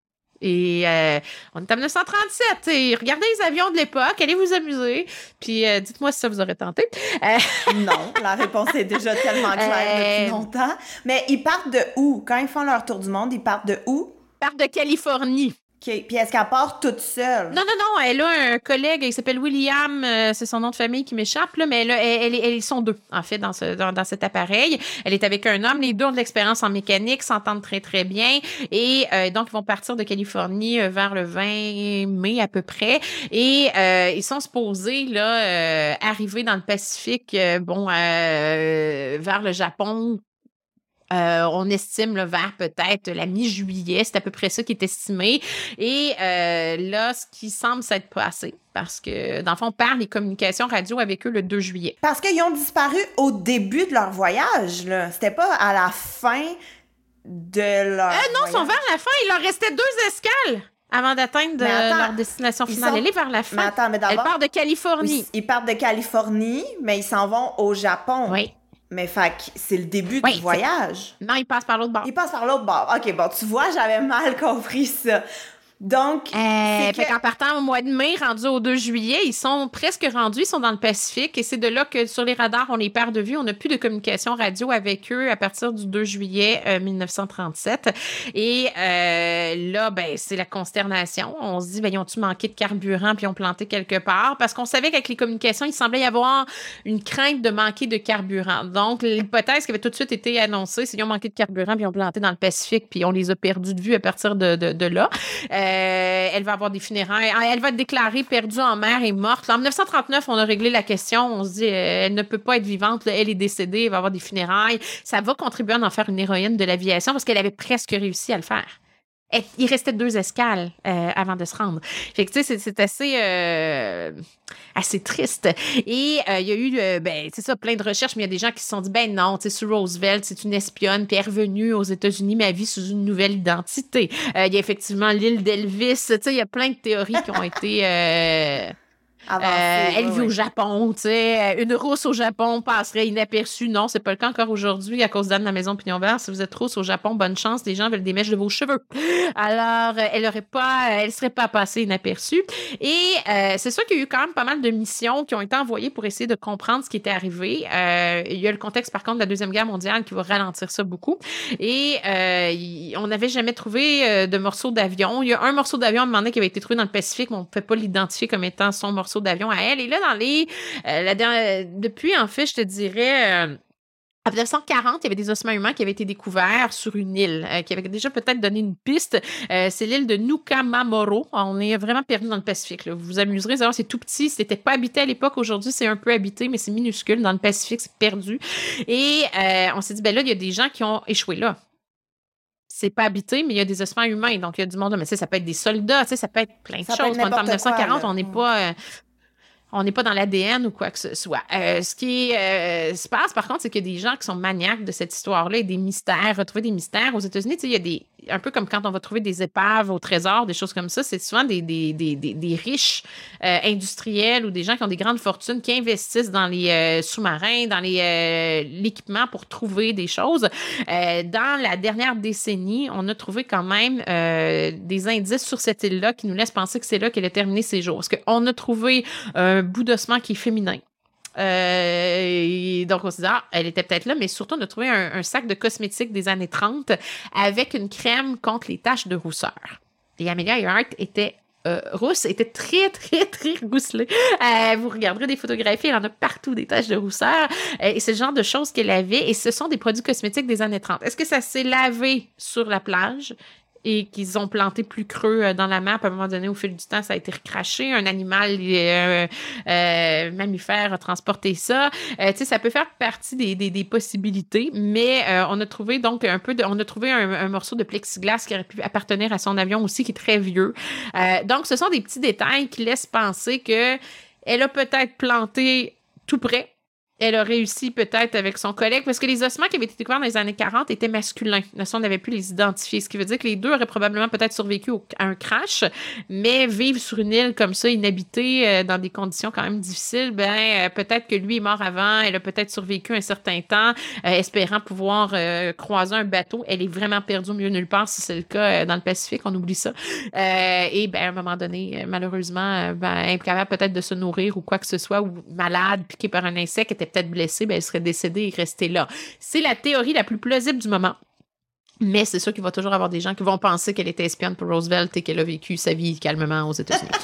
Et euh, on est en 1937. Et regardez les avions de l'époque, allez vous amuser. Puis euh, dites-moi si ça vous aurait tenté. Euh, non, la réponse est déjà tellement claire depuis longtemps. Mais ils partent de où? Quand ils font leur tour du monde, ils partent de où? Ils partent de Californie. Puis est-ce qu'elle part toute seule? Non, non, non. Elle a un collègue, il s'appelle William, euh, c'est son nom de famille qui m'échappe, là, mais elle, elle, elle, ils sont deux, en fait, dans, ce, dans, cet appareil. Elle est avec un homme. Les deux ont de l'expérience en mécanique, s'entendent très, très bien. Et euh, donc, ils vont partir de Californie euh, vers le 20 mai à peu près. Et ils sont supposés là, arriver dans le Pacifique, bon, vers le Japon euh, on estime le vers peut-être la mi-juillet, c'est à peu près ça qui est estimé. Et euh, là, ce qui semble s'être passé, parce que dans le fond, on perd les communications radio avec eux le 2 juillet. Parce qu'ils ont disparu au début de leur voyage, là. C'était pas à la fin de leur. Euh, non, ils sont vers la fin. Il leur restait deux escales avant d'atteindre leur destination finale. Elle est vers la fin. Mais attends, mais Elle part de Californie. ils partent de Californie, mais ils s'en vont au Japon. Oui. Mais fait c'est le début du voyage. Non, il passe par l'autre bord. Il passe par l'autre bord. OK, bon, tu vois, j'avais mal compris ça. Donc, euh, fait qu'en partant au mois de mai, rendu au 2 juillet, ils sont presque rendus, ils sont dans le Pacifique et c'est de là que sur les radars, on les perd de vue. On n'a plus de communication radio avec eux à partir du 2 juillet 1937. Euh, et euh, là, ben, c'est la consternation. On se dit, ben, ils ont-tu manqué de carburant puis ils ont planté quelque part? Parce qu'on savait qu'avec les communications, il semblait y avoir une crainte de manquer de carburant. Donc, l'hypothèse qui avait tout de suite été annoncée, c'est qu'ils ont manqué de carburant puis ils ont planté dans le Pacifique puis on les a perdus de vue à partir de, de, de là. Euh, elle va avoir des funérailles. Ah, elle va être déclarée perdue en mer et morte. en 1939, on a réglé la question. On se dit, euh, elle ne peut pas être vivante. elle est décédée. Elle va avoir des funérailles. Ça va contribuer à en faire une héroïne de l'aviation parce qu'elle avait presque réussi à le faire il restait deux escales euh, avant de se rendre. Fait que, tu sais, c'est assez, euh, assez triste. Et euh, il y a eu, ben, c'est ça, plein de recherches, mais il y a des gens qui se sont dit, ben non, tu sais, sur Roosevelt, c'est une espionne, puis elle est revenue aux États-Unis, ma vie sous une nouvelle identité. Il y a effectivement l'île d'Elvis. Tu sais, il y a plein de théories qui ont été euh, elle vit au Japon, tu sais. Une rousse au Japon passerait inaperçue. Non, c'est pas le cas encore aujourd'hui à cause d'Anne de la Maison Pignon Vert. Si vous êtes rousse au Japon, bonne chance. Les gens veulent des mèches de vos cheveux. Alors, euh, elle aurait pas, elle serait pas passée inaperçue. Et euh, c'est sûr qu'il y a eu quand même pas mal de missions qui ont été envoyées pour essayer de comprendre ce qui était arrivé. il y a le contexte, par contre, de la Deuxième Guerre mondiale qui va ralentir ça beaucoup. Et on n'avait jamais trouvé de morceau d'avion. Il y a un morceau d'avion à un moment donné qui avait été trouvé dans le Pacifique, mais on ne peut pas l'identifier comme étant son morceau d'avion à elle. Et là, dans les. Euh, depuis, en fait, je te dirais. Euh, en 1940, il y avait des ossements humains qui avaient été découverts sur une île, euh, qui avait déjà peut-être donné une piste. c'est l'île de Nukamamoro. On est vraiment perdu dans le Pacifique. Vous vous amuserez, c'est tout petit. C'était pas habité à l'époque. Aujourd'hui, c'est un peu habité, mais c'est minuscule. Dans le Pacifique, c'est perdu. Et on s'est dit, ben là, il y a des gens qui ont échoué là c'est pas habité, mais il y a des ossements humains. Donc, il y a du monde. Mais ça peut être des soldats, ça peut être plein de choses. En 1940, on n'est pas on n'est pas dans l'ADN ou quoi que ce soit. Euh, ce qui euh, se passe, par contre, c'est qu'il y a des gens qui sont maniaques de cette histoire-là et des mystères, retrouver des mystères. Aux États-Unis, il y a des. Un peu comme quand on va trouver des épaves au trésor, des choses comme ça, c'est souvent des, riches euh, industriels ou des gens qui ont des grandes fortunes qui investissent dans les sous-marins, dans les l'équipement pour trouver des choses. dans la dernière décennie, on a trouvé quand même des indices sur cette île-là qui nous laissent penser que c'est là qu'elle a terminé ses jours. Parce qu'on a trouvé un bout d'ossement qui est féminin. Euh, donc, on s'est dit, ah, elle était peut-être là, mais surtout, on a trouvé un, sac de cosmétiques des années 30 avec une crème contre les taches de rousseur. Et Amelia Earhart était euh, rousse, était très, très, très rousselée. Euh, vous regarderez des photographies, elle en a partout des taches de rousseur. et c'est le genre de choses qu'elle avait. Et ce sont des produits cosmétiques des années 30. Est-ce que ça s'est lavé sur la plage? Et qu'ils ont planté plus creux euh, dans la map. À un moment donné, au fil du temps, ça a été recraché. Un animal euh, euh, mammifère a transporté ça. tu sais, ça peut faire partie des, des, des possibilités, mais on a trouvé donc un peu de, on a trouvé un, un, morceau de plexiglas qui aurait pu appartenir à son avion aussi, qui est très vieux. donc, ce sont des petits détails qui laissent penser que elle a peut-être planté tout près elle a réussi peut-être avec son collègue, parce que les ossements qui avaient été découverts dans les années 40 étaient masculins. On n'avait plus les identifier, ce qui veut dire que les deux auraient probablement peut-être survécu à un crash, mais vivre sur une île comme ça, inhabitée, euh, dans des conditions quand même difficiles, ben euh, peut-être que lui est mort avant, elle a peut-être survécu un certain temps, euh, espérant pouvoir croiser un bateau. Elle est vraiment perdue au de nulle part, si c'est le cas dans le Pacifique, on oublie ça. et ben à un moment donné, malheureusement, ben, incapable peut-être de se nourrir ou quoi que ce soit, ou malade, piqué par un insecte, était peut-être blessée, ben, elle serait décédée et restée là. C'est la théorie la plus plausible du moment. Mais c'est sûr qu'il va toujours avoir des gens qui vont penser qu'elle était espionne pour Roosevelt et qu'elle a vécu sa vie calmement aux États-Unis.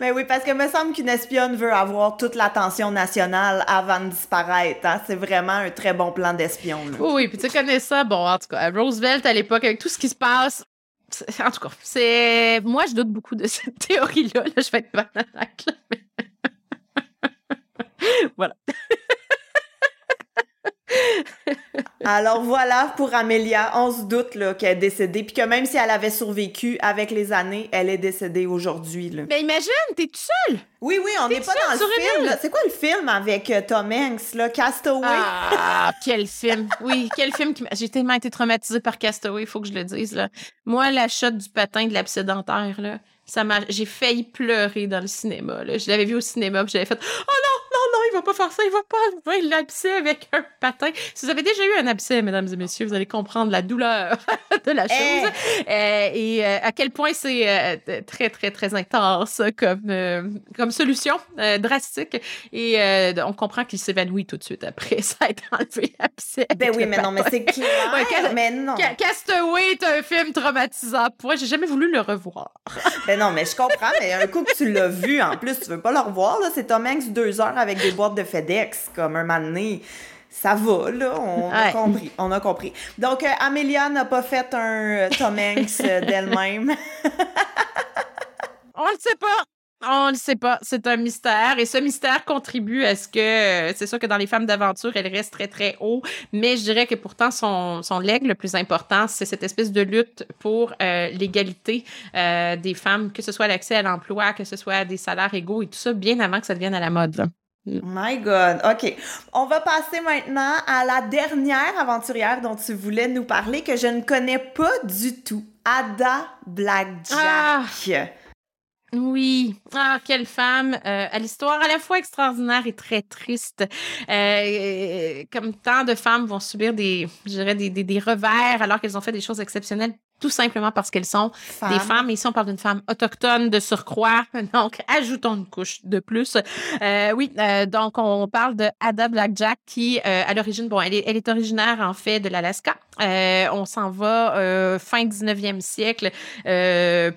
Mais oui, parce que me semble qu'une espionne veut avoir toute l'attention nationale avant de disparaître. Hein. C'est vraiment un très bon plan d'espion. Oui, puis tu connais ça. Bon, en tout cas, Roosevelt, à l'époque, avec tout ce qui se passe, en tout cas, c'est. Moi, je doute beaucoup de cette théorie-là. Là, je vais être bananac, voilà. Alors voilà pour Amélia, on se doute qu'elle est décédée, puis que même si elle avait survécu avec les années, elle est décédée aujourd'hui. Mais imagine, t'es tout seul. Oui, oui, on n'est pas dans le film. C'est quoi le film avec euh, Tom Hanks, là, Castaway? Ah, quel film. Oui, quel film. Qui... J'ai tellement été traumatisée par Castaway, il faut que je le dise. Là. Moi, la shot du patin de l'absédentaire, là, ça m'a... j'ai failli pleurer dans le cinéma. Là. Je l'avais vu au cinéma, puis j'avais fait « Oh non, il va va pas faire ça, il va pas il l'abcès avec un patin. Si vous avez déjà eu un abcès, mesdames et messieurs, vous allez comprendre la douleur de la eh! chose et à quel point c'est très, très, très intense comme, comme solution drastique. Et on comprend qu'il s'évanouit tout de suite après ça être enlevé l'abcès. Ben oui, mais non, mais c'est clair. mais non. Castaway est un film traumatisant. Moi, j'ai jamais voulu le revoir. ben non, mais je comprends, mais un coup que tu l'as vu, en plus, tu veux pas le revoir, là. C'est Tom Hanks deux heures avec des boîtes de FedEx, comme un moment donné ça va, là, on a compris. On a compris. Donc, euh, Amélia n'a pas fait un Tom Hanks euh, d'elle-même. on le sait pas. On ne le sait pas, c'est un mystère et ce mystère contribue à ce que euh, c'est sûr que dans les femmes d'aventure, elle reste très très haut, mais je dirais que pourtant son son legs le plus important, c'est cette espèce de lutte pour euh, l'égalité euh, des femmes, que ce soit l'accès à l'emploi, que ce soit des salaires égaux et tout ça bien avant que ça devienne à la mode. My God. OK. On va passer maintenant à la dernière aventurière dont tu voulais nous parler que je ne connais pas du tout. Ada Blackjack. Ah! Oui, ah quelle femme euh, à l'histoire à la fois extraordinaire et très triste. Euh, comme tant de femmes vont subir des, je dirais des, des, des revers alors qu'elles ont fait des choses exceptionnelles tout simplement parce qu'elles sont des femmes. Et ici, on parle d'une femme autochtone de surcroît. Donc, ajoutons une couche de plus. Euh, oui, euh, donc on parle de Ada Blackjack qui, euh, à l'origine, bon, elle est, elle est originaire en fait de l'Alaska. On s'en va fin 19e siècle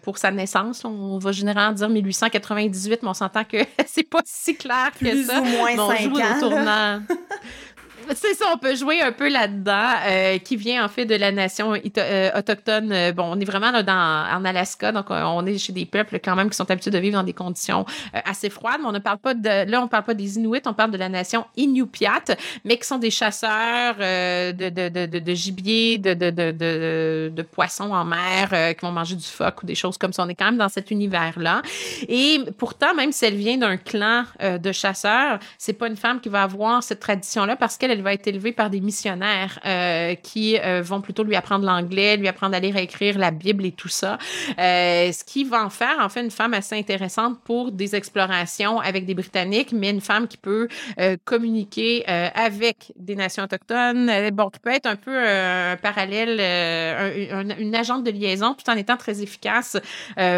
pour sa naissance. On va généralement dire 1898, mais on s'entend que c'est pas si clair que ça. Plus ou moins 5 ans. C'est ça, on peut jouer un peu là-dedans, euh, qui vient en fait de la nation euh, autochtone. Euh, bon, on est vraiment là dans, en Alaska, donc on est chez des peuples quand même qui sont habitués de vivre dans des conditions assez froides. Mais on ne parle pas de, là, on parle pas des Inuits, on parle de la nation Inupiat, mais qui sont des chasseurs de, de, de, de, gibier, de, de, de, de, poissons en mer, qui vont manger du phoque ou des choses comme ça. On est quand même dans cet univers-là. Et pourtant, même si elle vient d'un clan de chasseurs, c'est pas une femme qui va avoir cette tradition-là parce qu'elle elle va être élevée par des missionnaires euh, qui euh, vont plutôt lui apprendre l'anglais, lui apprendre à lire et écrire la Bible et tout ça. Euh, ce qui va en faire, en fait, une femme assez intéressante pour des explorations avec des Britanniques, mais une femme qui peut communiquer avec des nations autochtones, bon, qui peut être un peu un parallèle, une agente de liaison, tout en étant très efficace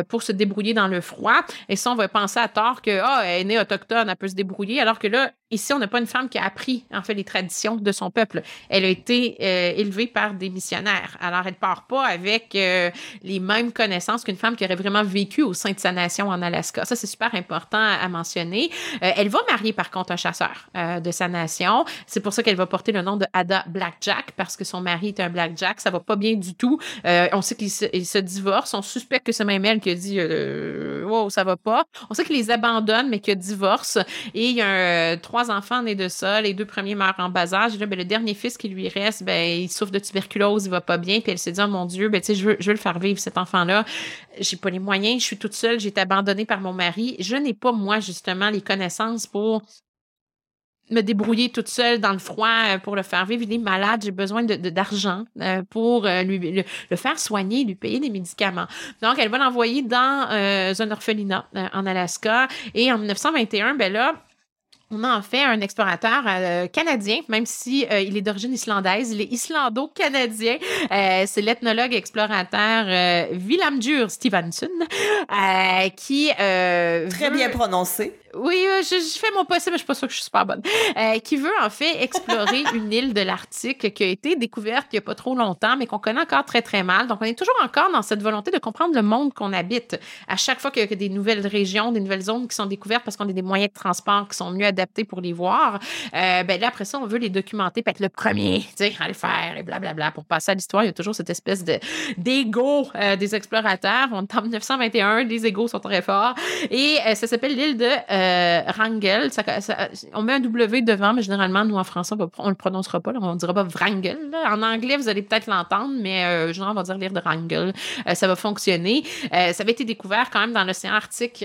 pour se débrouiller dans le froid. Et ça, on va penser à tort que, ah, elle est née autochtone, elle peut se débrouiller, alors que là, ici, on n'a pas une femme qui a appris, en fait, les traditions de son peuple. Elle a été euh, élevée par des missionnaires. Alors, elle part pas avec euh, les mêmes connaissances qu'une femme qui aurait vraiment vécu au sein de sa nation en Alaska. Ça, c'est super important à, mentionner. Euh, elle va marier, par contre, un chasseur de sa nation. C'est pour ça qu'elle va porter le nom de Ada Blackjack, parce que son mari est un Blackjack. Ça va pas bien du tout. on sait qu'ils se, se, divorcent. On suspecte que c'est même elle qui a dit Wow, ça va pas. On sait qu'il les abandonne, mais qu'il divorce. Et il y a trois enfants nés de ça. Les deux premiers meurent en bas âge. ben, le dernier fils qui lui reste, ben, il souffre de tuberculose, il va pas bien. Puis elle s'est dit, oh mon Dieu, ben, je veux, le faire vivre, cet enfant-là. J'ai pas les moyens, je suis toute seule, j'ai été abandonnée par mon mari. Je n'ai pas, moi, justement, les connaissances pour me débrouiller toute seule dans le froid euh, pour le faire vivre. Il est malade, j'ai besoin de, d'argent euh, pour euh, lui, le, faire soigner, lui payer des médicaments. Donc, elle va l'envoyer dans un orphelinat en Alaska. Et en 1921, ben là, on a en fait un explorateur euh, canadien, même si euh, il est d'origine islandaise, il est islando-canadien. Euh, c'est l'ethnologue explorateur Willamdur Stevenson, qui très bien prononcé. Oui, je, fais mon possible, mais je suis pas sûre que je suis super bonne. qui veut en fait explorer une île de l'Arctique qui a été découverte il y a pas trop longtemps, mais qu'on connaît encore très très mal. Donc on est toujours encore dans cette volonté de comprendre le monde qu'on habite. À chaque fois qu'il y a des nouvelles régions, des nouvelles zones qui sont découvertes parce qu'on a des moyens de transport qui sont mieux adaptés pour les voir. Euh, ben là, après ça, on veut les documenter, peut être le premier, tu sais, à le faire et blablabla. Pour passer à l'histoire, il y a toujours cette espèce de d'ego euh, des explorateurs. On est en 1921, les égos sont très forts. Et euh, ça s'appelle l'île de Wrangel. on met un W devant, mais généralement, nous, en français, on ne le prononcera pas. on ne dira pas Wrangel. En anglais, vous allez peut-être l'entendre, mais genre, on va dire l'île de Wrangel. ça va fonctionner. ça avait été découvert quand même dans l'océan Arctique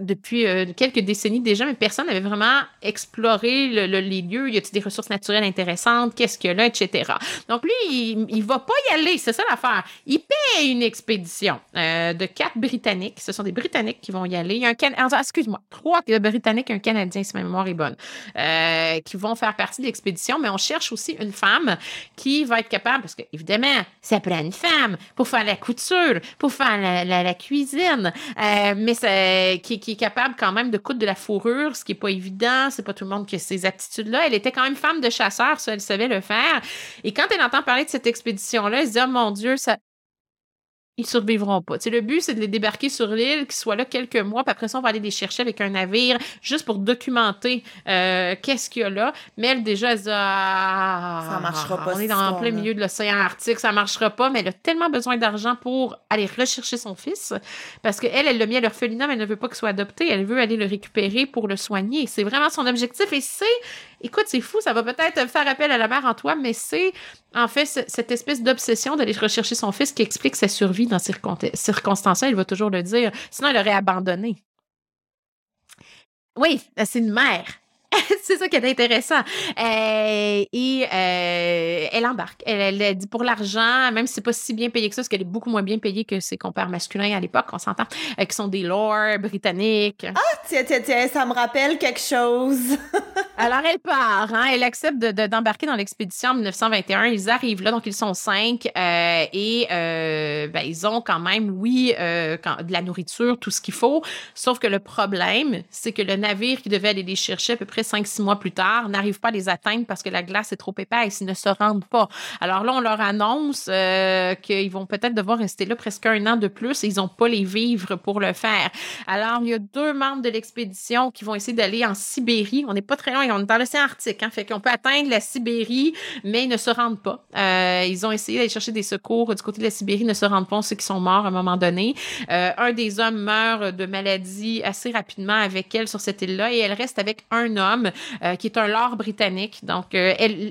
depuis quelques décennies déjà, mais personne n'avait vraiment explorer le, les lieux. Y a-t-il des ressources naturelles intéressantes? Qu'est-ce qu'il y a là, etc. Donc, lui, il, il va pas y aller. C'est ça l'affaire. Il paie une expédition euh, de quatre Britanniques. Ce sont des Britanniques qui vont y aller. Il y a un Can... excuse-moi, trois Britanniques et un Canadien, si ma mémoire est bonne, euh, qui vont faire partie de l'expédition. Mais on cherche aussi une femme qui va être capable, parce que évidemment, ça prend une femme pour faire la couture, pour faire la, cuisine, euh, mais qui, qui, est capable quand même de coudre de la fourrure, ce qui n'est pas évident. C'est pas tout le monde qui a ces aptitudes-là. Elle était quand même femme de chasseur, ça, elle savait le faire. Et quand elle entend parler de cette expédition-là, elle se dit, oh mon Dieu, ça, ils survivront pas. le but, c'est de les débarquer sur l'île, qu'ils soient là quelques mois, puis après ça, on va aller les chercher avec un navire, juste pour documenter euh, qu'est-ce qu'il y a là. Mais elle, déjà, elle se dit, ah, ça marchera pas. On est dans plein milieu de l'océan Arctique, ça marchera pas, mais elle a tellement besoin d'argent pour aller rechercher son fils, parce qu'elle, elle l'a mis à l'orphelinat, mais elle ne veut pas qu'il soit adopté, elle veut aller le récupérer pour le soigner. C'est vraiment son objectif, et c'est Écoute, c'est fou, ça va peut-être faire appel à la mère en toi, mais c'est en fait cette espèce d'obsession d'aller rechercher son fils qui explique sa survie dans ces circonstances-là. Elle va toujours le dire. Sinon, elle aurait abandonné. Oui, c'est une mère. c'est ça qui est intéressant. Euh, et euh, elle embarque. Elle, elle, dit pour l'argent, même si c'est pas si bien payé que ça, parce qu'elle est beaucoup moins bien payée que ses compères masculins à l'époque, on s'entend, euh, qui sont des lords britanniques. Ah, tiens, tiens, tiens, ça me rappelle quelque chose. Alors, elle part. Hein, elle accepte d'embarquer dans l'expédition en 1921. Ils arrivent là, donc ils sont cinq. et ben, ils ont quand même, oui, de la nourriture, tout ce qu'il faut. Sauf que le problème, c'est que le navire qui devait aller les chercher à peu près cinq, six mois plus tard, n'arrivent pas à les atteindre parce que la glace est trop épaisse, ils ne se rendent pas. Alors là, on leur annonce euh, qu'ils vont peut-être devoir rester là presque un an de plus et ils n'ont pas les vivres pour le faire. Alors, il y a deux membres de l'expédition qui vont essayer d'aller en Sibérie. On n'est pas très loin, on est dans l'océan Arctique, hein, fait qu'on peut atteindre la Sibérie, mais ils ne se rendent pas. Euh, ils ont essayé d'aller chercher des secours du côté de la Sibérie, ne se rendent pas, ceux qui sont morts à un moment donné. Euh, un des hommes meurt de maladie assez rapidement avec elle sur cette île-là et elle reste avec un homme euh, qui est un lord britannique. Donc,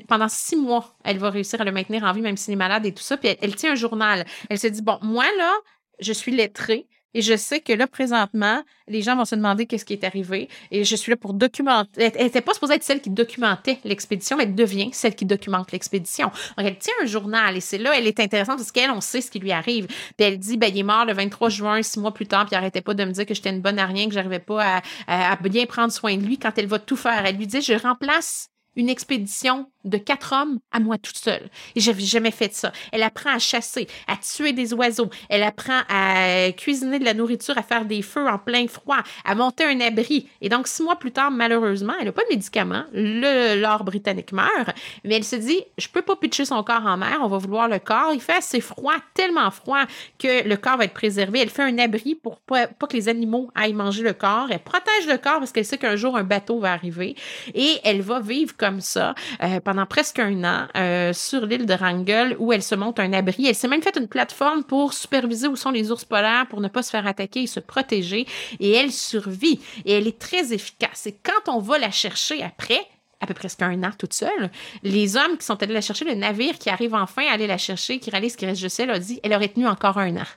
pendant six mois, elle va réussir à le maintenir en vie, même s'il est malade et tout ça. Puis elle, tient un journal. Elle se dit, bon, moi, là, je suis lettrée. Et je sais que là, présentement, les gens vont se demander qu'est-ce qui est arrivé. Et je suis là pour documenter. Elle n'était pas supposée être celle qui documentait l'expédition, mais elle devient celle qui documente l'expédition. Donc, elle tient un journal et c'est là, elle est intéressante parce qu'elle, on sait ce qui lui arrive. Puis elle dit, ben, il est mort le 23 juin, six mois plus tard, puis elle arrêtait pas de me dire que j'étais une bonne à rien, que j'arrivais pas à bien prendre soin de lui quand elle va tout faire. Elle lui dit, je remplace une expédition de quatre hommes à moi toute seule. Et j'avais jamais fait ça. Elle apprend à chasser, à tuer des oiseaux. Elle apprend à cuisiner de la nourriture, à faire des feux en plein froid, à monter un abri. Et donc, six mois plus tard, malheureusement, elle n'a pas de médicaments. Le l'or britannique meurt. Mais elle se dit, je peux pas pitcher son corps en mer. On va vouloir le corps. Il fait assez froid, tellement froid que le corps va être préservé. Elle fait un abri pour pas que les animaux aillent manger le corps. Elle protège le corps parce qu'elle sait qu'un jour, un bateau va arriver. Et elle va vivre comme ça euh, pendant presque un an euh, sur l'île de Wrangel où elle se monte un abri. Elle s'est même fait une plateforme pour superviser où sont les ours polaires pour ne pas se faire attaquer et se protéger. Et elle survit. Et elle est très efficace. Et quand on va la chercher après, à peu près un an toute seule. Les hommes qui sont allés la chercher, le navire qui arrive enfin à aller la chercher, qui réalise qu'il reste juste elle, a dit elle aurait tenu encore un an.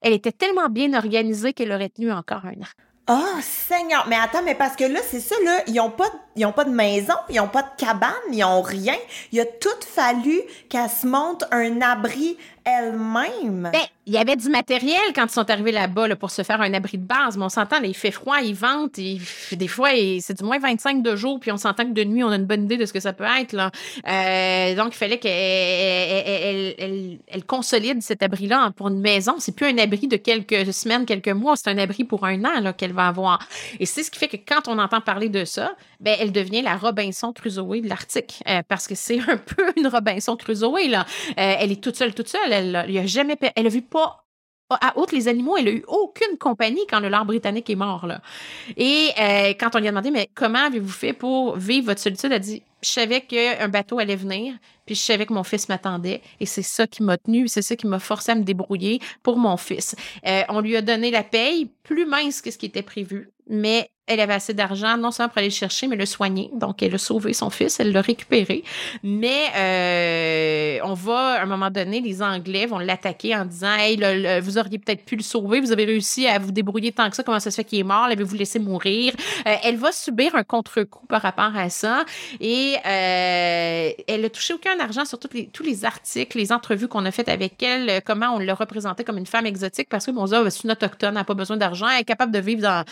Elle était tellement bien organisée qu'elle aurait tenu encore un an. Oh, Seigneur! Mais attends, mais parce que là, c'est ça, là, ils ont pas, ils ont pas de maison, ils ont pas de cabane, ils ont rien. Il a tout fallu qu'elle se monte un abri elle-même. Ben, il y avait du matériel quand ils sont arrivés là-bas pour se faire un abri de base, mais on s'entend, il fait froid, il vente, et des fois, c'est du moins 25 de jour, puis on s'entend que de nuit, on a une bonne idée de ce que ça peut être. Là. Euh, donc, il fallait qu'elle elle, elle, consolide cet abri-là pour une maison. C'est plus un abri de quelques semaines, quelques mois, c'est un abri pour un an qu'elle va avoir. Et c'est ce qui fait que quand on entend parler de ça, ben, elle devient la Robinson Crusoe de l'Arctique, euh, parce que c'est un peu une Robinson Crusoe. Là. Euh, elle est toute seule, toute seule. Elle, a jamais, elle a vu pas à outre les animaux, elle a eu aucune compagnie quand le lord britannique est mort. Là. Et euh, quand on lui a demandé, mais comment avez-vous fait pour vivre votre solitude, elle a dit, je savais qu'un bateau allait venir, puis je savais que mon fils m'attendait, et c'est ça qui m'a tenu, c'est ça qui m'a forcé à me débrouiller pour mon fils. on lui a donné la paye plus mince que ce qui était prévu, mais elle avait assez d'argent, non seulement pour aller le chercher, mais le soigner. Donc, elle a sauvé son fils, elle l'a récupéré. Mais euh, on va, à un moment donné, les Anglais vont l'attaquer en disant Hey, vous auriez peut-être pu le sauver, vous avez réussi à vous débrouiller tant que ça, comment ça se fait qu'il est mort, l'avez-vous laissé mourir? Euh, elle va subir un contre-coup par rapport à ça. Et euh, elle a touché aucun argent sur les, tous les articles, les entrevues qu'on a faites avec elle, comment on l'a représentée comme une femme exotique, parce que bon, ça, c'est une autochtone, elle n'a pas besoin d'argent, elle est capable de vivre dans,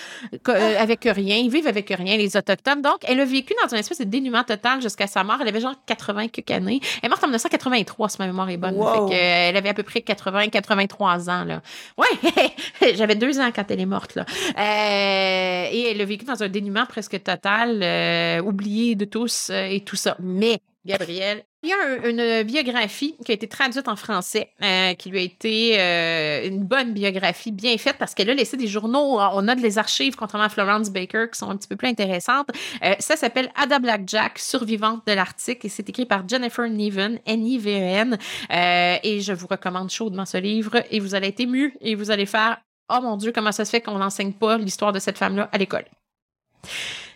avec rien, ils vivent avec rien, les autochtones. Donc, elle a vécu dans une espèce de dénuement total jusqu'à sa mort. Elle avait genre 80 quelques années. Elle est morte en 1983, si ma mémoire est bonne. elle avait à peu près 80, 83 ans. Là. Ouais, j'avais deux ans quand elle est morte. Là. Euh, et elle a vécu dans un dénuement presque total, euh, oublié de tous euh, et tout ça. Mais Gabrielle. Il y a une biographie qui a été traduite en français, euh, qui lui a été euh, une bonne biographie bien faite parce qu'elle a laissé des journaux. On a des archives, contrairement à Florence Baker, qui sont un petit peu plus intéressantes. Euh, ça s'appelle Ada Blackjack, survivante de l'Arctique, et c'est écrit par Jennifer Niven, N-I-V-E-N. et je vous recommande chaudement ce livre, et vous allez être ému, et vous allez faire Oh mon Dieu, comment ça se fait qu'on n'enseigne pas l'histoire de cette femme-là à l'école?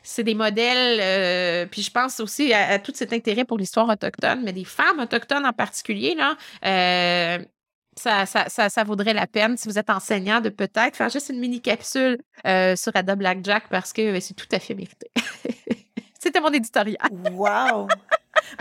C'est des modèles, euh, puis je pense aussi à, tout cet intérêt pour l'histoire autochtone, mais des femmes autochtones en particulier, là, euh, ça, ça, ça, vaudrait la peine, si vous êtes enseignant, de peut-être faire juste une mini capsule euh, sur Ada Blackjack parce que c'est tout à fait mérité. C'était mon éditorial. wow!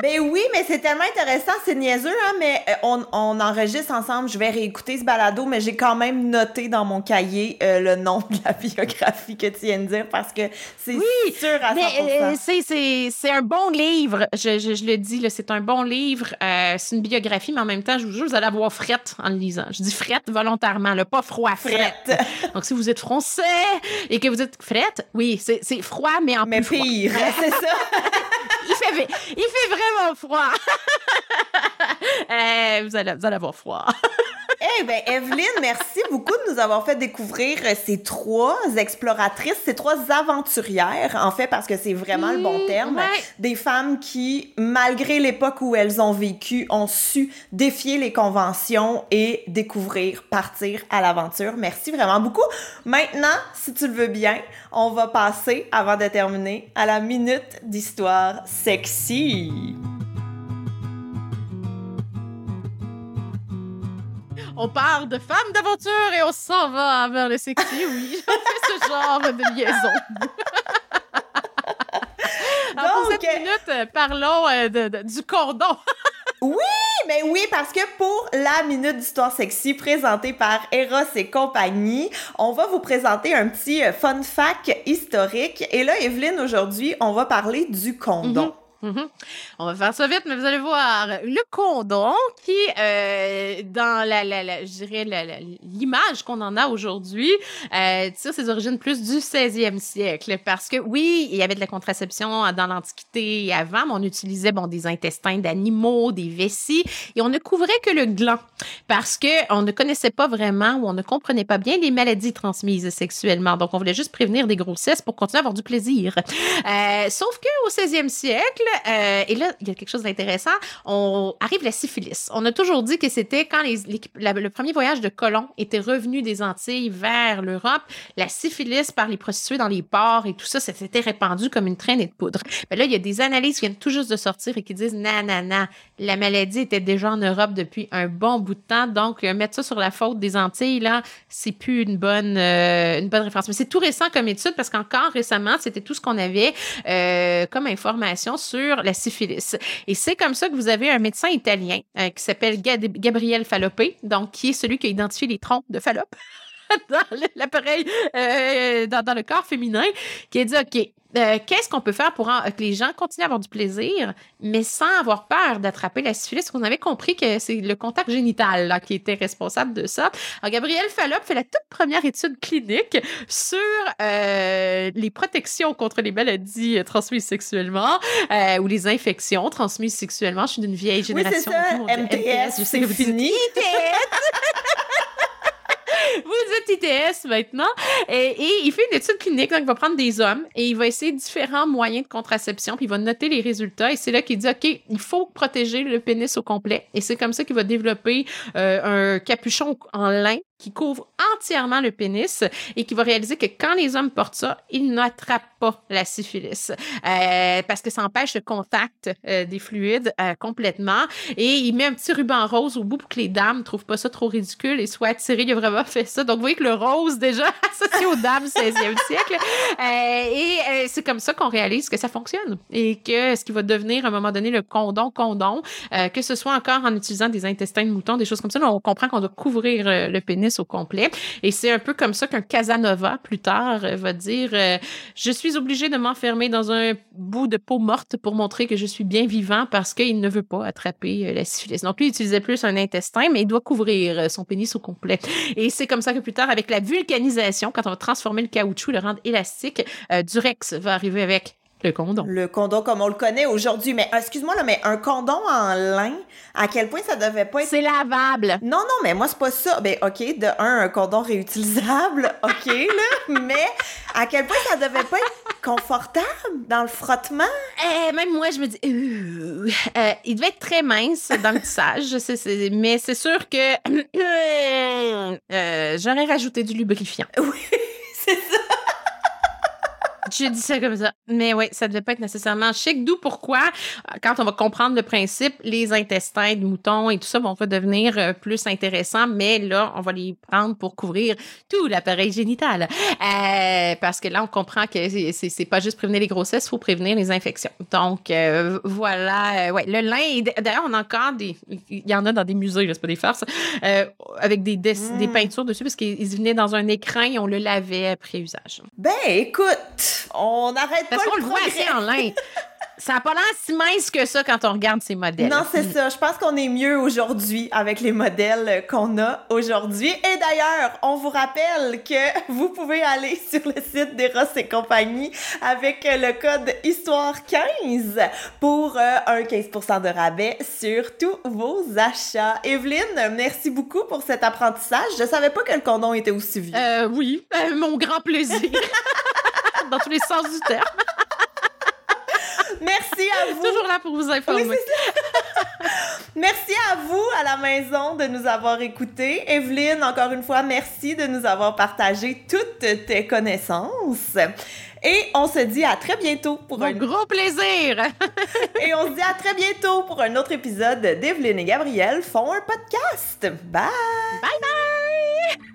Ben oui, mais c'est tellement intéressant, c'est niaiseux, hein, mais euh, on, on, enregistre ensemble. Je vais réécouter ce balado, mais j'ai quand même noté dans mon cahier euh, le nom de la biographie que tu viens de dire parce que c'est sûr à 100%. Mais, euh, c'est un bon livre. Je, je, le dis, c'est un bon livre. c'est une biographie, mais en même temps, je vous jure, vous allez avoir frette en le lisant. Je dis frette volontairement, le pas froid, frette. Donc, si vous êtes français et que vous êtes frette, oui, c'est froid, mais en mais plus pire, c'est ça. il, fait, il fait vraiment froid. Eh, vous, allez, vous allez avoir froid. Eh bien, Evelyne, merci beaucoup de nous avoir fait découvrir euh, ces trois exploratrices, ces trois aventurières, en fait, parce que c'est vraiment le bon terme. Des femmes qui, malgré l'époque où elles ont vécu, ont su défier les conventions et découvrir, partir à l'aventure. Merci vraiment beaucoup. Maintenant, si tu le veux bien, on va passer, avant de terminer, à la minute d'histoire sexy. On parle de femmes d'aventure et on s'en va vers le sexy. Oui, je ce genre de liaison. Donc, cette minute, euh, parlons euh, du cordon. oui, mais oui, parce que pour la minute d'histoire sexy présentée par Eros et compagnie, on va vous présenter un petit euh, fun fact historique. Et là, Evelyne, aujourd'hui, on va parler du condom. Mhm. On va faire ça vite, mais vous allez voir. Le condom, qui, euh, dans la, je dirais l'image qu'on en a aujourd'hui, euh, tire ses origines plus du 16e siècle. Parce que oui, il y avait de la contraception dans l'Antiquité et avant, mais on utilisait bon, des intestins d'animaux, des vessies, et on ne couvrait que le gland. Parce que on ne connaissait pas vraiment ou on ne comprenait pas bien les maladies transmises sexuellement. Donc, on voulait juste prévenir des grossesses pour continuer à avoir du plaisir. Euh, sauf qu'au 16e siècle, euh, et là, il y a quelque chose d'intéressant. On arrive la syphilis. On a toujours dit que c'était quand le premier voyage de colons était revenu des Antilles vers l'Europe, la syphilis par les prostituées dans les ports et tout ça, ça s'était répandu comme une traînée de poudre. Mais là, il y a des analyses qui viennent tout juste de sortir et qui disent nanana, la maladie était déjà en Europe depuis un bon bout de temps. Donc, euh, mettre ça sur la faute des Antilles, là, c'est plus une bonne, euh, une bonne référence. Mais c'est tout récent comme étude parce qu'encore récemment, c'était tout ce qu'on avait comme information sur la syphilis. Et c'est comme ça que vous avez un médecin italien euh, qui s'appelle Gabriel Fallopé, donc qui est celui qui a identifié les trompes de Fallope dans l'appareil, euh, dans, le corps féminin, qui a dit, OK, euh, qu'est-ce qu'on peut faire pour que les gens continuent à avoir du plaisir, mais sans avoir peur d'attraper la syphilis? On avait compris que c'est le contact génital là, qui était responsable de ça. Alors, Gabriel Fallop fait la toute première étude clinique sur euh, les protections contre les maladies transmises sexuellement ou les infections transmises sexuellement. Je suis d'une vieille génération. Oui, c'est ça. MTS, c'est fini. ITS maintenant. Et, il fait une étude clinique, donc il va prendre des hommes et il va essayer différents moyens de contraception, puis il va noter les résultats. Et c'est là qu'il dit, OK, il faut protéger le pénis au complet. Et c'est comme ça qu'il va développer euh, un capuchon en lin qui couvre entièrement le pénis et qui va réaliser que quand les hommes portent ça, ils n'attrapent pas la syphilis euh, parce que ça empêche le contact euh, des fluides euh, complètement. Et il met un petit ruban rose au bout pour que les dames ne trouvent pas ça trop ridicule et soient attirées. Il a vraiment fait ça. Donc, vous voyez que le rose, déjà associé aux dames 16e siècle. et c'est comme ça qu'on réalise que ça fonctionne et que ce qui va devenir à un moment donné le condom condom, que ce soit encore en utilisant des intestins de mouton, des choses comme ça, on comprend qu'on doit couvrir le pénis au complet. Et c'est un peu comme ça qu'un Casanova, plus tard, va dire Je suis obligé de m'enfermer dans un bout de peau morte pour montrer que je suis bien vivant parce qu'il ne veut pas attraper euh, la syphilis. Donc, lui, il utilisait plus un intestin, mais il doit couvrir euh, son pénis au complet. Et c'est comme ça que plus tard, avec la vulcanisation, quand on va transformer le caoutchouc, le rendre élastique, euh, Durex va arriver avec le condom. Le condom comme on le connaît aujourd'hui. Mais excuse-moi, là, mais un condom en lin, à quel point ça devait pas être. C'est lavable. Non, non, mais moi, c'est pas ça. Ben, OK, de un, un condom réutilisable, OK, là. mais à quel point ça devait pas être confortable dans le frottement? Eh, même moi, je me dis. Euh, il devait être très mince dans le tissage, mais c'est sûr que. Euh, j'aurais rajouté du lubrifiant. Oui, c'est ça. Je dis ça comme ça. Mais oui, ça devait pas être nécessairement chic. D'où pourquoi, quand on va comprendre le principe, les intestins de mouton et tout ça vont devenir euh, plus intéressants, mais là, on va les prendre pour couvrir tout l'appareil génital. Euh, parce que là, on comprend que c'est pas juste prévenir les grossesses, il faut prévenir les infections. Donc, euh, voilà. ouais, le lin, d'ailleurs, on a encore des. Il y en a dans des musées, c'est pas des farces, avec des, des mm. peintures dessus parce qu'ils venaient dans un écran et on le lavait après usage. Ben, écoute, on n'arrête pas qu'on le voit assez en lin. Ça n'a pas l'air si mince que ça quand on regarde ces modèles. Non, c'est ça. Je pense qu'on est mieux aujourd'hui avec les modèles qu'on a aujourd'hui. Et d'ailleurs, on vous rappelle que vous pouvez aller sur le site d'Eros et compagnie avec le code Histoire15 pour euh, un 15% de rabais sur tous vos achats. Evelyne, merci beaucoup pour cet apprentissage. Je savais pas que le condom était aussi vieux. Euh, oui, euh, mon grand plaisir. Dans tous les sens du terme. Merci à vous. Toujours là pour vous informer. Oui, merci à vous à la maison de nous avoir écoutés. Evelyne, encore une fois, merci de nous avoir partagé toutes tes connaissances. Et on se dit à très bientôt pour un gros plaisir. et on se dit à très bientôt pour un autre épisode d'Evelyne et Gabriel font un podcast. Bye. Bye bye.